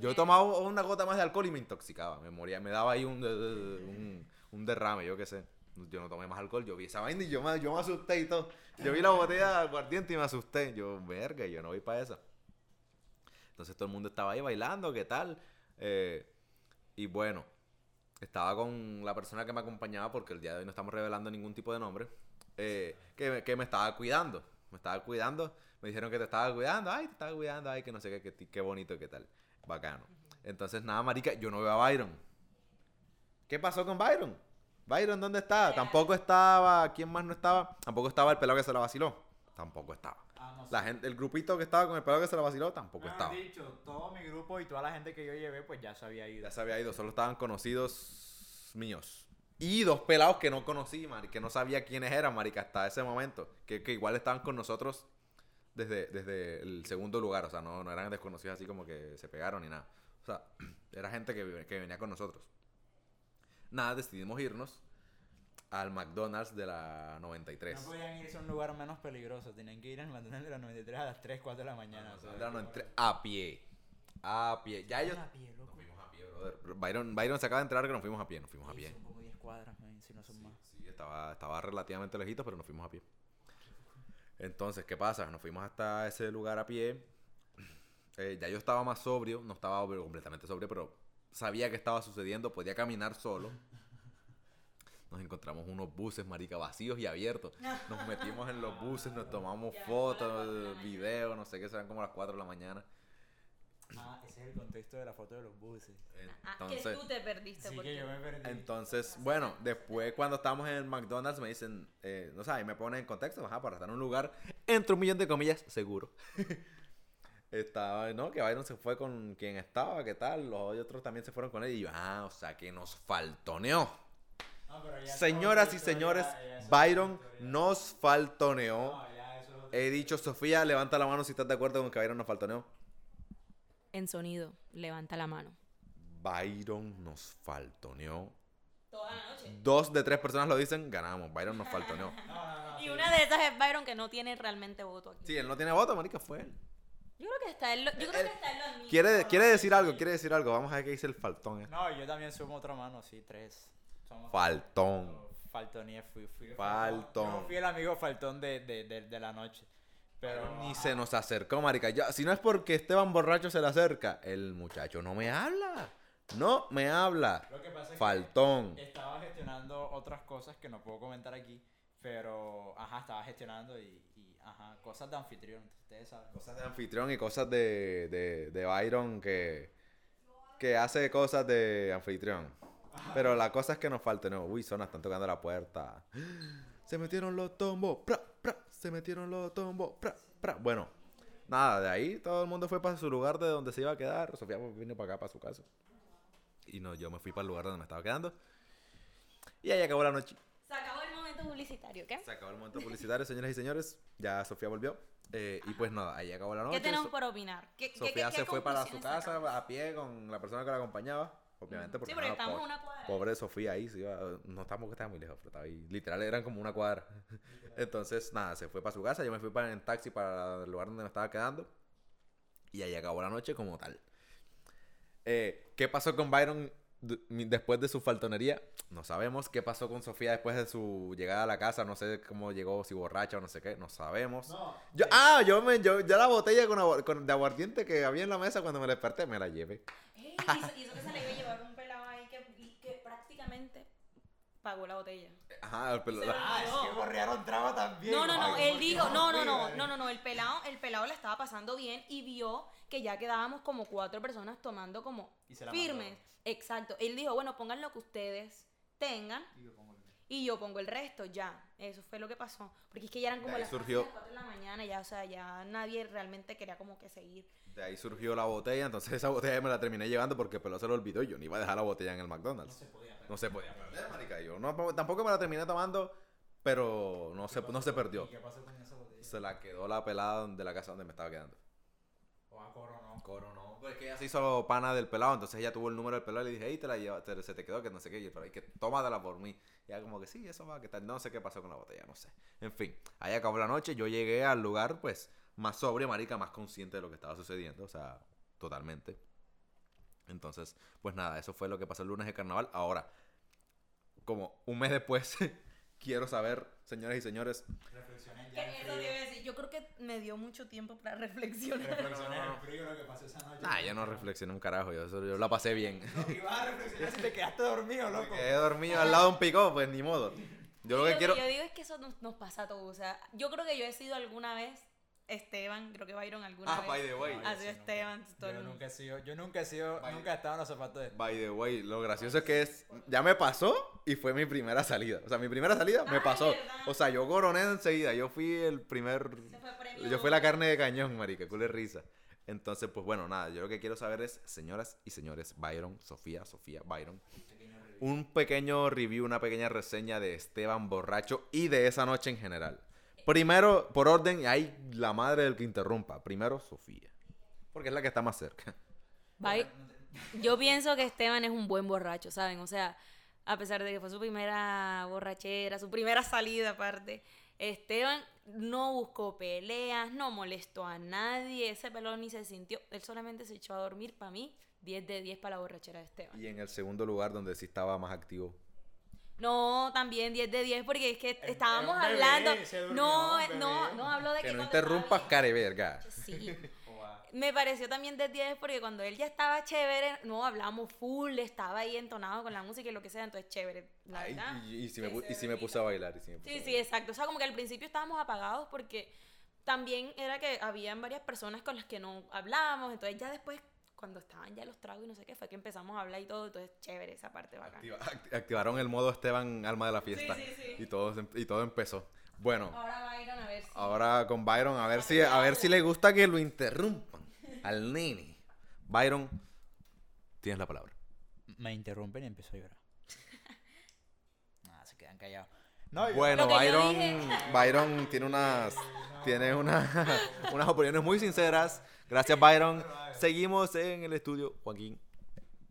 yo he tomado una gota más de alcohol y me intoxicaba. Me moría, me daba ahí un, un, un derrame, yo qué sé. Yo no tomé más alcohol, yo vi esa vaina y yo me, yo me asusté y todo. Yo vi la botella de aguardiente y me asusté. Yo, verga, yo no voy para esa. Entonces todo el mundo estaba ahí bailando, ¿qué tal? Eh, y bueno, estaba con la persona que me acompañaba, porque el día de hoy no estamos revelando ningún tipo de nombre, eh, que, me- que me estaba cuidando. Me estaba cuidando. Me dijeron que te estaba cuidando. Ay, te estaba cuidando. Ay, que no sé qué, qué, qué bonito, qué tal. Bacano. Entonces, nada, marica, yo no veo a Byron. ¿Qué pasó con Byron? Byron, ¿dónde está? Tampoco estaba. ¿Quién más no estaba? Tampoco estaba el pelado que se la vaciló. Tampoco estaba. La gente, el grupito que estaba con el pelado que se la vaciló, tampoco estaba. dicho, todo mi grupo y toda la gente que yo llevé, pues ya se había ido. Ya se había ido, solo estaban conocidos míos. Y dos pelados que no conocí, mari, que no sabía quiénes eran, marica, hasta ese momento. Que, que igual estaban con nosotros desde, desde el segundo lugar. O sea, no, no eran desconocidos así como que se pegaron ni nada. O sea, era gente que, que venía con nosotros. Nada, decidimos irnos al McDonald's de la 93. No podían irse a un lugar menos peligroso, tenían que ir al McDonald's de la 93 a las 3, 4 de la mañana. o sea, De la 93 a pie. A pie. Ya ellos... a pie, loco. Nos fuimos a pie, brother. Byron, Byron se acaba de enterar que nos fuimos a pie. Nos fuimos a Sí, pie. Son como 10 cuadras, man, si no son más. Sí, estaba, estaba relativamente lejito, pero nos fuimos a pie. Entonces, ¿qué pasa? Nos fuimos hasta ese lugar a pie. Eh, ya yo estaba más sobrio, no estaba obvio- completamente sobrio, pero sabía que estaba sucediendo, podía caminar solo. Nos encontramos unos buses, marica, vacíos y abiertos. Nos metimos en los buses, nos tomamos fotos, videos, no sé qué, serán como las 4 de la mañana. Ah, ese es el contexto de la foto de los buses. Ah, que Entonces, tú te perdiste. Sí porque... que yo me perdí. Entonces, bueno, después cuando estábamos en el McDonald's me dicen, eh, no sé, ahí me ponen en contexto, ajá, para estar en un lugar, entre un millón de comillas, seguro. Estaba, ¿no? Que Byron se fue con quien estaba, ¿qué tal? Los otros también se fueron con él y yo, ah, o sea, que nos faltoneó. Señoras y señores, Byron nos faltoneó. He dicho, Sofía, levanta la mano si estás de acuerdo con que Byron nos faltoneó. En sonido, levanta la mano. Byron nos faltoneó. Toda la noche. Dos de tres personas lo dicen, ganamos. Byron nos faltoneó. Y una de esas es Byron que no tiene realmente voto aquí. Sí, él no tiene voto, marica, fue él. Yo creo que está él, lo- yo creo que está él lo admite. Quiere, quiere decir algo, quiere decir algo. Vamos a ver qué dice el faltón. eh. No, yo también sumo otra mano, sí, tres. Somos Faltón. Faltoní, fui, fui. Faltón. Yo fui el amigo faltón de, de, de, de la noche. Pero. Ni se nos acercó, marica. Ya, si no es porque Esteban borracho se le acerca, el muchacho no me habla. No me habla. Lo que pasa es que Faltón. Estaba gestionando otras cosas que no puedo comentar aquí. Pero, ajá, estaba gestionando y, y ajá, cosas de anfitrión. Ustedes saben. Cosas de anfitrión y cosas de, de, de Byron que, que hace cosas de anfitrión. Pero la cosa es que nos falta, no. Uy, Zona, están tocando la puerta. Se metieron los tombos. pra, pra, se metieron los tombos. pra, pra. Bueno, nada, de ahí todo el mundo fue para su lugar de donde se iba a quedar. Sofía vino para acá, para su casa. Y no, yo me fui para el lugar donde me estaba quedando. Y ahí acabó la noche. Se acabó el momento publicitario, ¿qué? Se acabó el momento publicitario, señoras y señores. Ya Sofía volvió. Eh, y pues nada, ahí acabó la noche. ¿Qué tenemos por opinar? ¿Qué, Sofía qué- se qué fue para su casa sacamos? a pie con la persona que la acompañaba. Obviamente, porque, Sí, porque nada, estamos po- una cuadra. pobre Sofía ahí, iba- no estamos que estaba muy lejos, pero estaba ahí. Literal, eran como una cuadra. Entonces, nada, se fue para su casa. Yo me fui para, en taxi para el lugar donde me estaba quedando. Y ahí acabó la noche como tal. Eh, ¿Qué pasó con Byron después de su faltonería? No sabemos. ¿Qué pasó con Sofía después de su llegada a la casa? No sé cómo llegó, si borracha o no sé qué. No sabemos. No, Yo, ah, yo me, yo, ya la botella con, agu- con- de aguardiente que había en la mesa cuando me desperté, me la llevé. Hizo, hizo que se le iba a llevar un pelado ahí que, y que prácticamente pagó la botella. Ajá, pero Se la- lo- Ah, es que borrearon traba también. No, no, no, Ay, él dijo, no, no, no, no, no, no, el pelado, el pelado la estaba pasando bien y vio que ya quedábamos como cuatro personas tomando como Y firmes. mandó. Exacto. Él dijo, bueno, pongan lo que ustedes tengan Y yo pongo el- y yo pongo el resto, ya. Eso fue lo que pasó. Porque es que ya eran como las surgió- casi las cuatro de la mañana, ya, o sea, ya nadie realmente quería como que seguir. de ahí surgió la botella, entonces esa botella me la terminé llevando porque Peló se lo olvidó y yo no iba a dejar la botella en el No McDonald's. se podía. No se podía perder, marica. Yo no, tampoco me la terminé tomando, pero no se, no se perdió. ¿Y qué pasó con esa botella? Se la quedó la pelada de la casa donde me estaba quedando. O a coro no. Coro no. Pues que ella se hizo pana del pelado, entonces ella tuvo el número del pelado y le dije, hey, te la lleva, se te quedó, que no sé qué, y el pelado, "Ay, que tómatela por mí. Y ella como que sí, eso va, que tal, no sé qué pasó con la botella, no sé. En fin, ahí acabó la noche, yo llegué al lugar, pues, más sobrio, marica, más consciente de lo que estaba sucediendo, o sea, totalmente. Entonces, pues nada, eso fue lo que pasó el lunes de carnaval. Ahora, como un mes después, quiero saber, señoras y señores, Reflexioné ya Eso decir, yo creo que me dio mucho tiempo para reflexionar. Reflexioné en frío lo que pasó esa noche. ah, yo no reflexioné un carajo, yo, eso- yo la pasé bien. No, ibas a reflexionar si te quedaste dormido, loco. Quedé dormido al lado de un picó, pues ni modo. Yo lo que quiero. yo digo es que eso nos, nos pasa a todos. O sea, yo creo que yo he sido alguna vez Esteban, creo que Byron alguna Ah, vez. by the way. Ha sido Esteban. todo el Yo mundo. nunca he sido, yo nunca he sido, Vaya. nunca he estado en los zapatos de By the way, lo gracioso es que es. Ya me pasó y fue mi primera salida. O sea, mi primera salida me Ay, pasó. O sea, yo coroné enseguida. Yo fui el primer. Yo fui la carne de cañón, marica. Culo de risa. Entonces, pues bueno, nada. Yo lo que quiero saber es, señoras y señores, Byron, Sofía, Sofía, Byron. Un pequeño review, una pequeña reseña de Esteban Borracho y de esa noche en general. Primero, por orden, y ahí la madre del que interrumpa. Primero, Sofía. Porque es la que está más cerca. By- Yo pienso que Esteban es un buen borracho, ¿saben? O sea, a pesar de que fue su primera borrachera, su primera salida aparte, Esteban no buscó peleas, no molestó a nadie, ese pelón ni se sintió, él solamente se echó a dormir para mí, 10 de 10 para la borrachera de Esteban. Y en el segundo lugar, donde sí estaba más activo. No, también 10 de 10 porque es que estábamos un bebé, hablando, se durmió, no, no, no hablo de que, Que no interrumpas, bien- care verga. Sí. Me pareció también de 10 porque cuando él ya estaba chévere, no hablamos full, estaba ahí entonado con la música y lo que sea, entonces chévere, la Ay, verdad. y, y si me, y si me puse a bailar. Y si me puse Sí, sí, exacto. O sea, como que al principio estábamos apagados porque también era que habían varias personas con las que no hablábamos, entonces ya después, cuando estaban ya los tragos y no sé qué, fue que empezamos a hablar y todo, entonces chévere esa parte bacana. Activa- act- activaron el modo Esteban, alma de la fiesta. sí, sí. Y, todo, se- y todo empezó. Bueno, Ahora va a ver si... ahora con Byron, a ver si, a ver si le gusta que lo interrumpan al nene. Byron, tienes la palabra. Me interrumpen y empiezo a llorar. Nada, se quedan callados. No, yo- Bueno, Lo que yo Byron, dije. Byron tiene unas, tiene una- unas opiniones muy sinceras. Gracias, Byron. Seguimos en el estudio, Joaquín.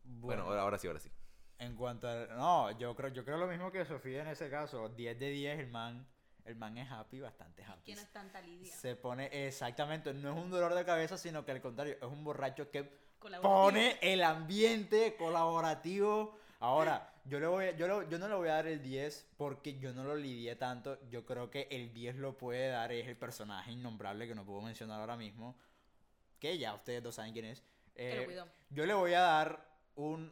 Bueno, ahora, ahora sí, ahora sí. En cuanto a... No, yo creo, yo creo lo mismo que Sofía en ese caso. 10 de 10, el man, el man es happy, bastante happy. Que no es tanta lidia. Se pone, exactamente, no es un dolor de cabeza, sino que al contrario, es un borracho que pone el ambiente colaborativo. Ahora, yo, le voy yo, lo- yo no le voy a dar el 10 porque yo no lo lidié tanto. Yo creo que el 10 lo puede dar es el personaje innombrable que no puedo mencionar ahora mismo. Que ya ustedes dos saben quién es. Lo Eh, cuidó. yo le voy a dar un,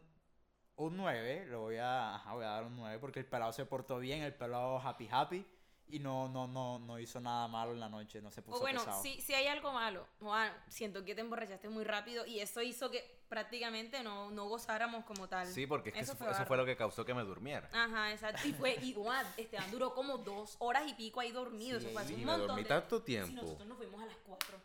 un 9. Lo voy a, ajá, voy a dar un 9 porque el pelado se portó bien. El pelado happy happy. Y no, no, no, no hizo nada malo en la noche. No se puso O bueno, pesado. si, si hay algo malo, Juan, siento que te emborrachaste muy rápido y eso hizo que prácticamente no, no gozáramos como tal. Sí, porque es que eso, fue, eso fue lo que causó que me durmiera. Ajá, exacto. Y fue, Juan, Esteban duró como dos horas y pico ahí dormido. Sí, eso fue hace un y me montón dormí de- tanto Sí, tiempo. nosotros nos fuimos a las 4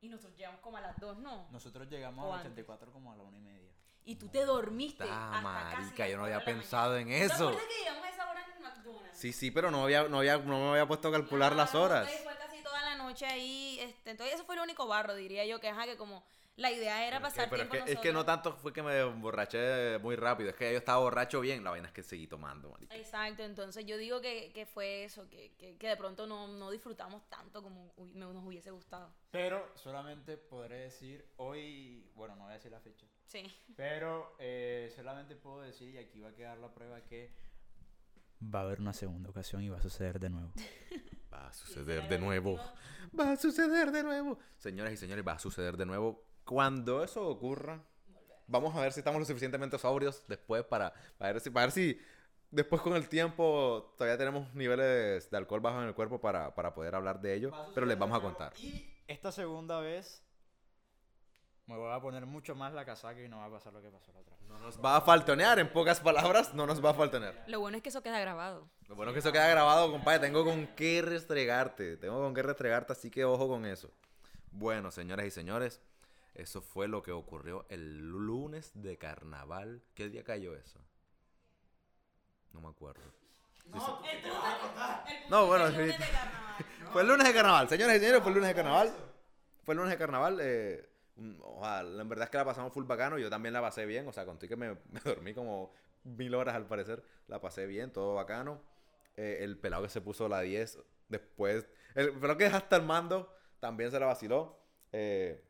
y nosotros llegamos como a las 2, ¿no? Nosotros llegamos O al antes. 84 como a la una y media. Y tú te dormiste. Ah, hasta marica, yo no había pensado mañana. en ¿No te eso. acuerdas que llegamos a esa hora en McDonald's? Sí, sí, pero no, había, no, había, no me había puesto a calcular las horas. entonces Fue casi toda la noche ahí. Este, entonces, eso fue el único barro, diría yo, que, ajá, que como la idea era Pero es que- pasar pero es tiempo que, es que no tanto fue que me emborraché muy rápido, es que yo estaba borracho bien, la vaina es que seguí tomando, marica. Exacto, entonces yo digo que, que fue eso, que, que, que de pronto no, no disfrutamos tanto como nos hubiese gustado. Pero solamente podré decir hoy, bueno, no voy a decir la fecha, Sí. pero eh, solamente puedo decir, y aquí va a quedar la prueba, que va a haber una segunda ocasión y va a suceder de nuevo. Va a suceder de nuevo. Va a suceder de nuevo. Señoras y señores, va a suceder de nuevo. Cuando eso ocurra, vamos a ver si estamos lo suficientemente sobrios después para, para, ver, si, para ver si después con el tiempo todavía tenemos niveles de alcohol bajos en el cuerpo para, para poder hablar de ello. Pero les vamos a contar. Y esta segunda vez me voy a poner mucho más la casaca y no va a pasar lo que pasó la otra vez. No nos va a faltonear, en pocas palabras, no nos va a faltonear. Lo bueno es que eso queda grabado. Lo bueno es que eso queda grabado, compadre. Tengo con qué restregarte. Tengo con qué restregarte, así que ojo con eso. Bueno, señoras y señores, eso fue lo que ocurrió el lunes de carnaval. ¿Qué día cayó eso? No me acuerdo. Sí, sí. No, bueno, El lunes sí. de carnaval. Fue el lunes de carnaval, señoras y señores, fue el lunes de carnaval. Fue el lunes de carnaval. Eh, mm, ojalá, en verdad es que la pasamos full bacano. Yo también la pasé bien. O sea, conté que me, dormí como mil horas al parecer. La pasé bien, todo bacano. Eh, el pelado que se puso la 10 después. El pelado que hasta el mando también se la vaciló. Eh,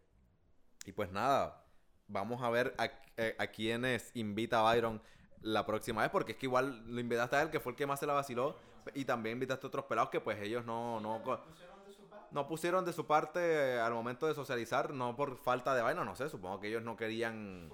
y pues nada, vamos a ver a, eh, a quiénes invita Byron la próxima vez, porque es que igual lo invitaste a él, que fue el que más se la vaciló, y también invitaste a otros pelados que pues ellos no... no pusieron de su parte al momento de socializar, no por falta de vaina, no sé, supongo que ellos no querían...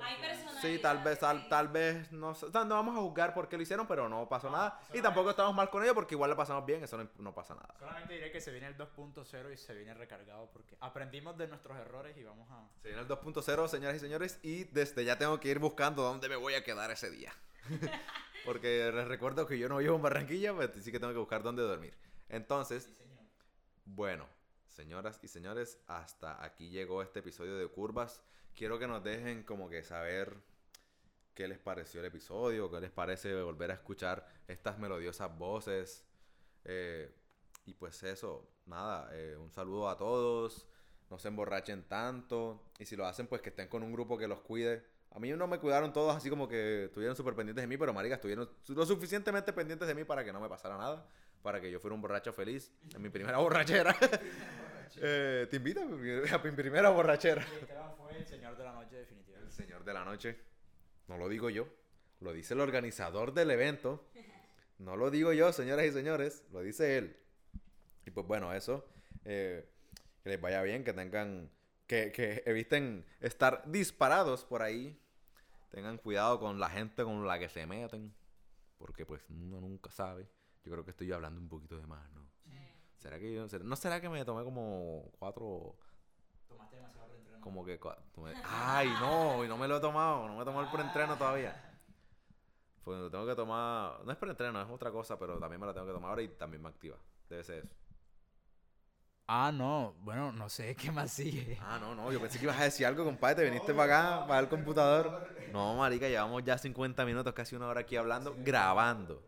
Hay personas. Sí, tal vez, tal, tal vez, no sé, no vamos a juzgar por qué lo hicieron, pero no pasó nada. Y tampoco estamos mal con ellos porque igual le pasamos bien, eso no, no pasa nada. Solamente diré que se viene el 2.0 y se viene recargado porque aprendimos de nuestros errores y vamos a... Se viene el 2.0, señoras y señores, y desde ya tengo que ir buscando dónde me voy a quedar ese día. Porque les recuerdo que yo no vivo en Barranquilla, pues sí que tengo que buscar dónde dormir. Entonces, bueno, señoras y señores, hasta aquí llegó este episodio de Curvas. Quiero que nos dejen como que saber qué les pareció el episodio, qué les parece volver a escuchar estas melodiosas voces. Eh, y pues eso, nada, eh, un saludo a todos, no se emborrachen tanto, y si lo hacen pues que estén con un grupo que los cuide. A mí no me cuidaron todos así como que estuvieron súper pendientes de mí, pero marica, estuvieron lo suficientemente pendientes de mí para que no me pasara nada, para que yo fuera un borracho feliz en mi primera borrachera. Eh, te invito a mi, primera borrachera. Esteban fue el señor de la noche definitivamente. El señor de la noche, no lo digo yo, lo dice el organizador del evento. No lo digo yo, señoras y señores, lo dice él. Y pues bueno, eso. eh, que les vaya bien, que tengan. Que, que eviten estar disparados por ahí. Tengan cuidado con la gente con la que se meten. Porque pues uno nunca sabe. Yo creo que estoy hablando un poquito de más, ¿no? ¿Será que yo.? ¿No será que me tomé como cuatro Tomaste demasiado reentreno. como que... tomé- Ay, no, y no me lo he tomado, no me he tomado el preentreno todavía. Pues lo tengo que tomar, no es preentreno, es otra cosa, pero también me la tengo que tomar ahora y también me activa. Debe ser eso. Ah, no. Bueno, no sé qué más sigue. Ah, no, no, yo pensé que ibas a decir algo, compadre, te viniste para acá, para el computador. No, marica, llevamos ya 50 minutos, casi una hora aquí hablando, grabando.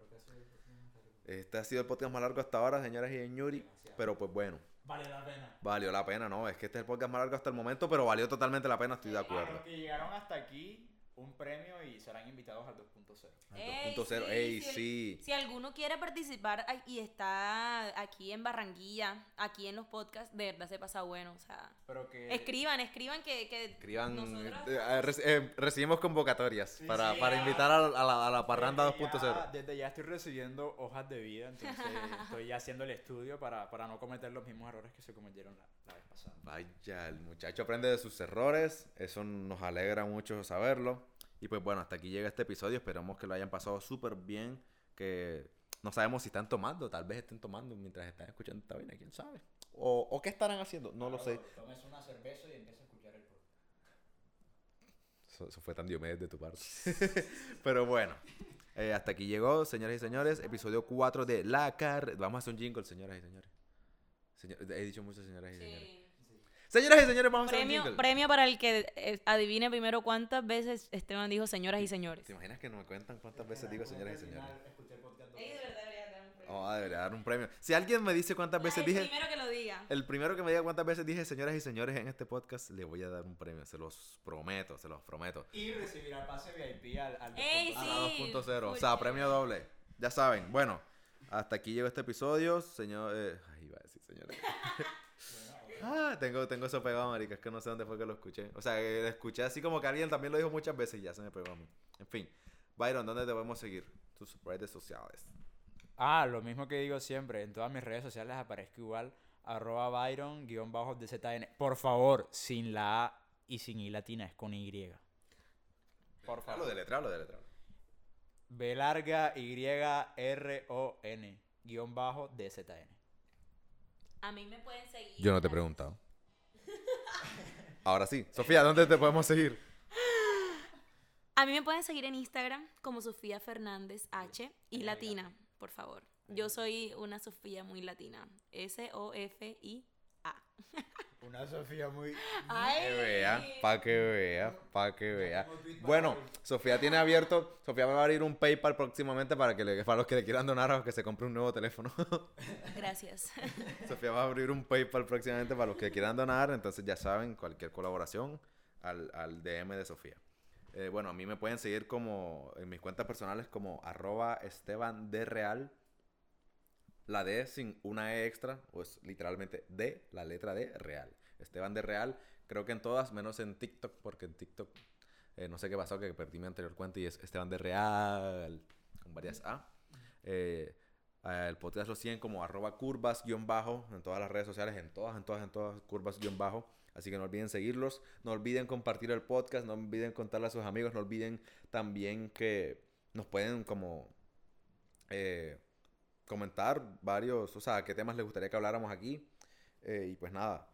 Este ha sido el podcast más largo hasta ahora, señoras y señores, pero pues bueno, Vale la pena. valió la pena, ¿no? Es que este es el podcast más largo hasta el momento, pero valió totalmente la pena, estoy de A acuerdo. los que llegaron hasta aquí, un premio y serán invitados al 2.0. Ey, 2.0, ey, sí. Si alguno quiere participar y está aquí en Barranquilla, aquí en los podcasts, de verdad se pasa bueno. O sea, Pero que... escriban, escriban que. que Escriban, nosotros- eh, eh, eh, recibimos convocatorias para, sí, para ya. invitar a, a la, a la parranda Desde ya- 2.0. Desde ya estoy recibiendo hojas de vida, entonces estoy ya haciendo el estudio para, para no cometer los mismos errores que se cometieron la, la vez pasada. Vaya, el muchacho aprende de sus errores, eso nos alegra mucho saberlo. Y pues bueno, hasta aquí llega este episodio, esperamos que lo hayan pasado súper bien, que no sabemos si están tomando, tal vez estén tomando mientras están escuchando esta vaina, quién sabe. O, o qué estarán haciendo, no lo sé. Tomes una cerveza y empieza a escuchar el podcast. Eso, eso fue tan Diomedes de tu parte. Pero bueno, eh, hasta aquí llegó, señoras y señores, episodio 4 de La Car... Vamos a hacer un jingle, señoras y señores. Señor- he dicho muchas señoras y señores. Sí. Señoras y señores, vamos a hacer un Premio, premio para el que eh, adivine primero cuántas veces Esteban dijo señoras y señores. ¿Te imaginas que no me cuentan cuántas veces digo señoras y señores? Escuché el podcast Ey, de verdad debería dar un premio. Oh, debería dar un premio. Si alguien me dice cuántas veces el dije... primero que lo diga. El primero que me diga cuántas veces dije señoras y señores en este podcast, le voy a dar un premio. Se los prometo, se los prometo. Y recibirá pase VIP al, al Ey, 2.0. A Sí, la 2.0. O sea, premio doble. Ya saben. Bueno, hasta aquí llegó este episodio. Señor. eh, ay, iba a decir señores. ah, tengo, tengo eso pegado, marica. Es que no sé dónde fue que lo escuché. O sea, que lo escuché así como que alguien también lo dijo muchas veces y ya se me pegó a mí. En fin. Byron, ¿dónde te podemos seguir? Tus redes sociales. Ah, lo mismo que digo siempre, en todas mis redes sociales aparezco igual, arroba Byron, guion bajo DZN. Por favor, sin la A y sin I latina, es con Y. Por Lo de letra, lo de letra. B larga Y R O N, guion bajo DZN. A mí me pueden seguir. Yo no te he preguntado. Ahora sí. Sofía, ¿dónde te podemos seguir? A mí me pueden seguir en Instagram como Sofía Fernández H y latina, por favor. Yo soy una Sofía muy latina. S-O-F-I-A. Una Sofía muy... Pa' que vea, pa' que vea, pa' que vea. Bueno, Sofía tiene abierto, Sofía va a abrir un PayPal próximamente para que le, para los que le quieran donar o que se compre un nuevo teléfono. Gracias. Sofía va a abrir un PayPal próximamente para los que quieran donar, entonces ya saben, cualquier colaboración al, al DM de Sofía. Eh, bueno, a mí me pueden seguir como en mis cuentas personales como arroba Esteban de Real. La D sin una E extra, o es literalmente D, la letra D, Real. Esteban de Real, creo que en todas, menos en TikTok, porque en TikTok eh, no sé qué pasó, que perdí mi anterior cuenta y es Esteban de Real, con varias A. Eh, Eh, el podcast lo siguen como arroba curvas guion bajo en todas las redes sociales, en todas, en todas, en todas, curvas guion bajo. Así que no olviden seguirlos, no olviden compartir el podcast, no olviden contarle a sus amigos, no olviden también que nos pueden como eh, comentar varios, o sea, qué temas les gustaría que habláramos aquí. Eh, y pues nada,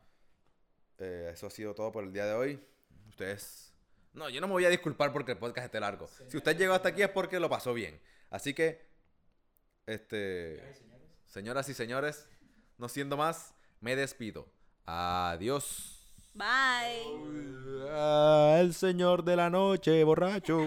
eh, eso ha sido todo por el día de hoy. Ustedes... No, yo no me voy a disculpar porque el podcast esté largo. Si usted llegó hasta aquí es porque lo pasó bien. Así que, este... Señoras y señores, no siendo más, me despido. Adiós. Bye. el señor de la noche, borracho.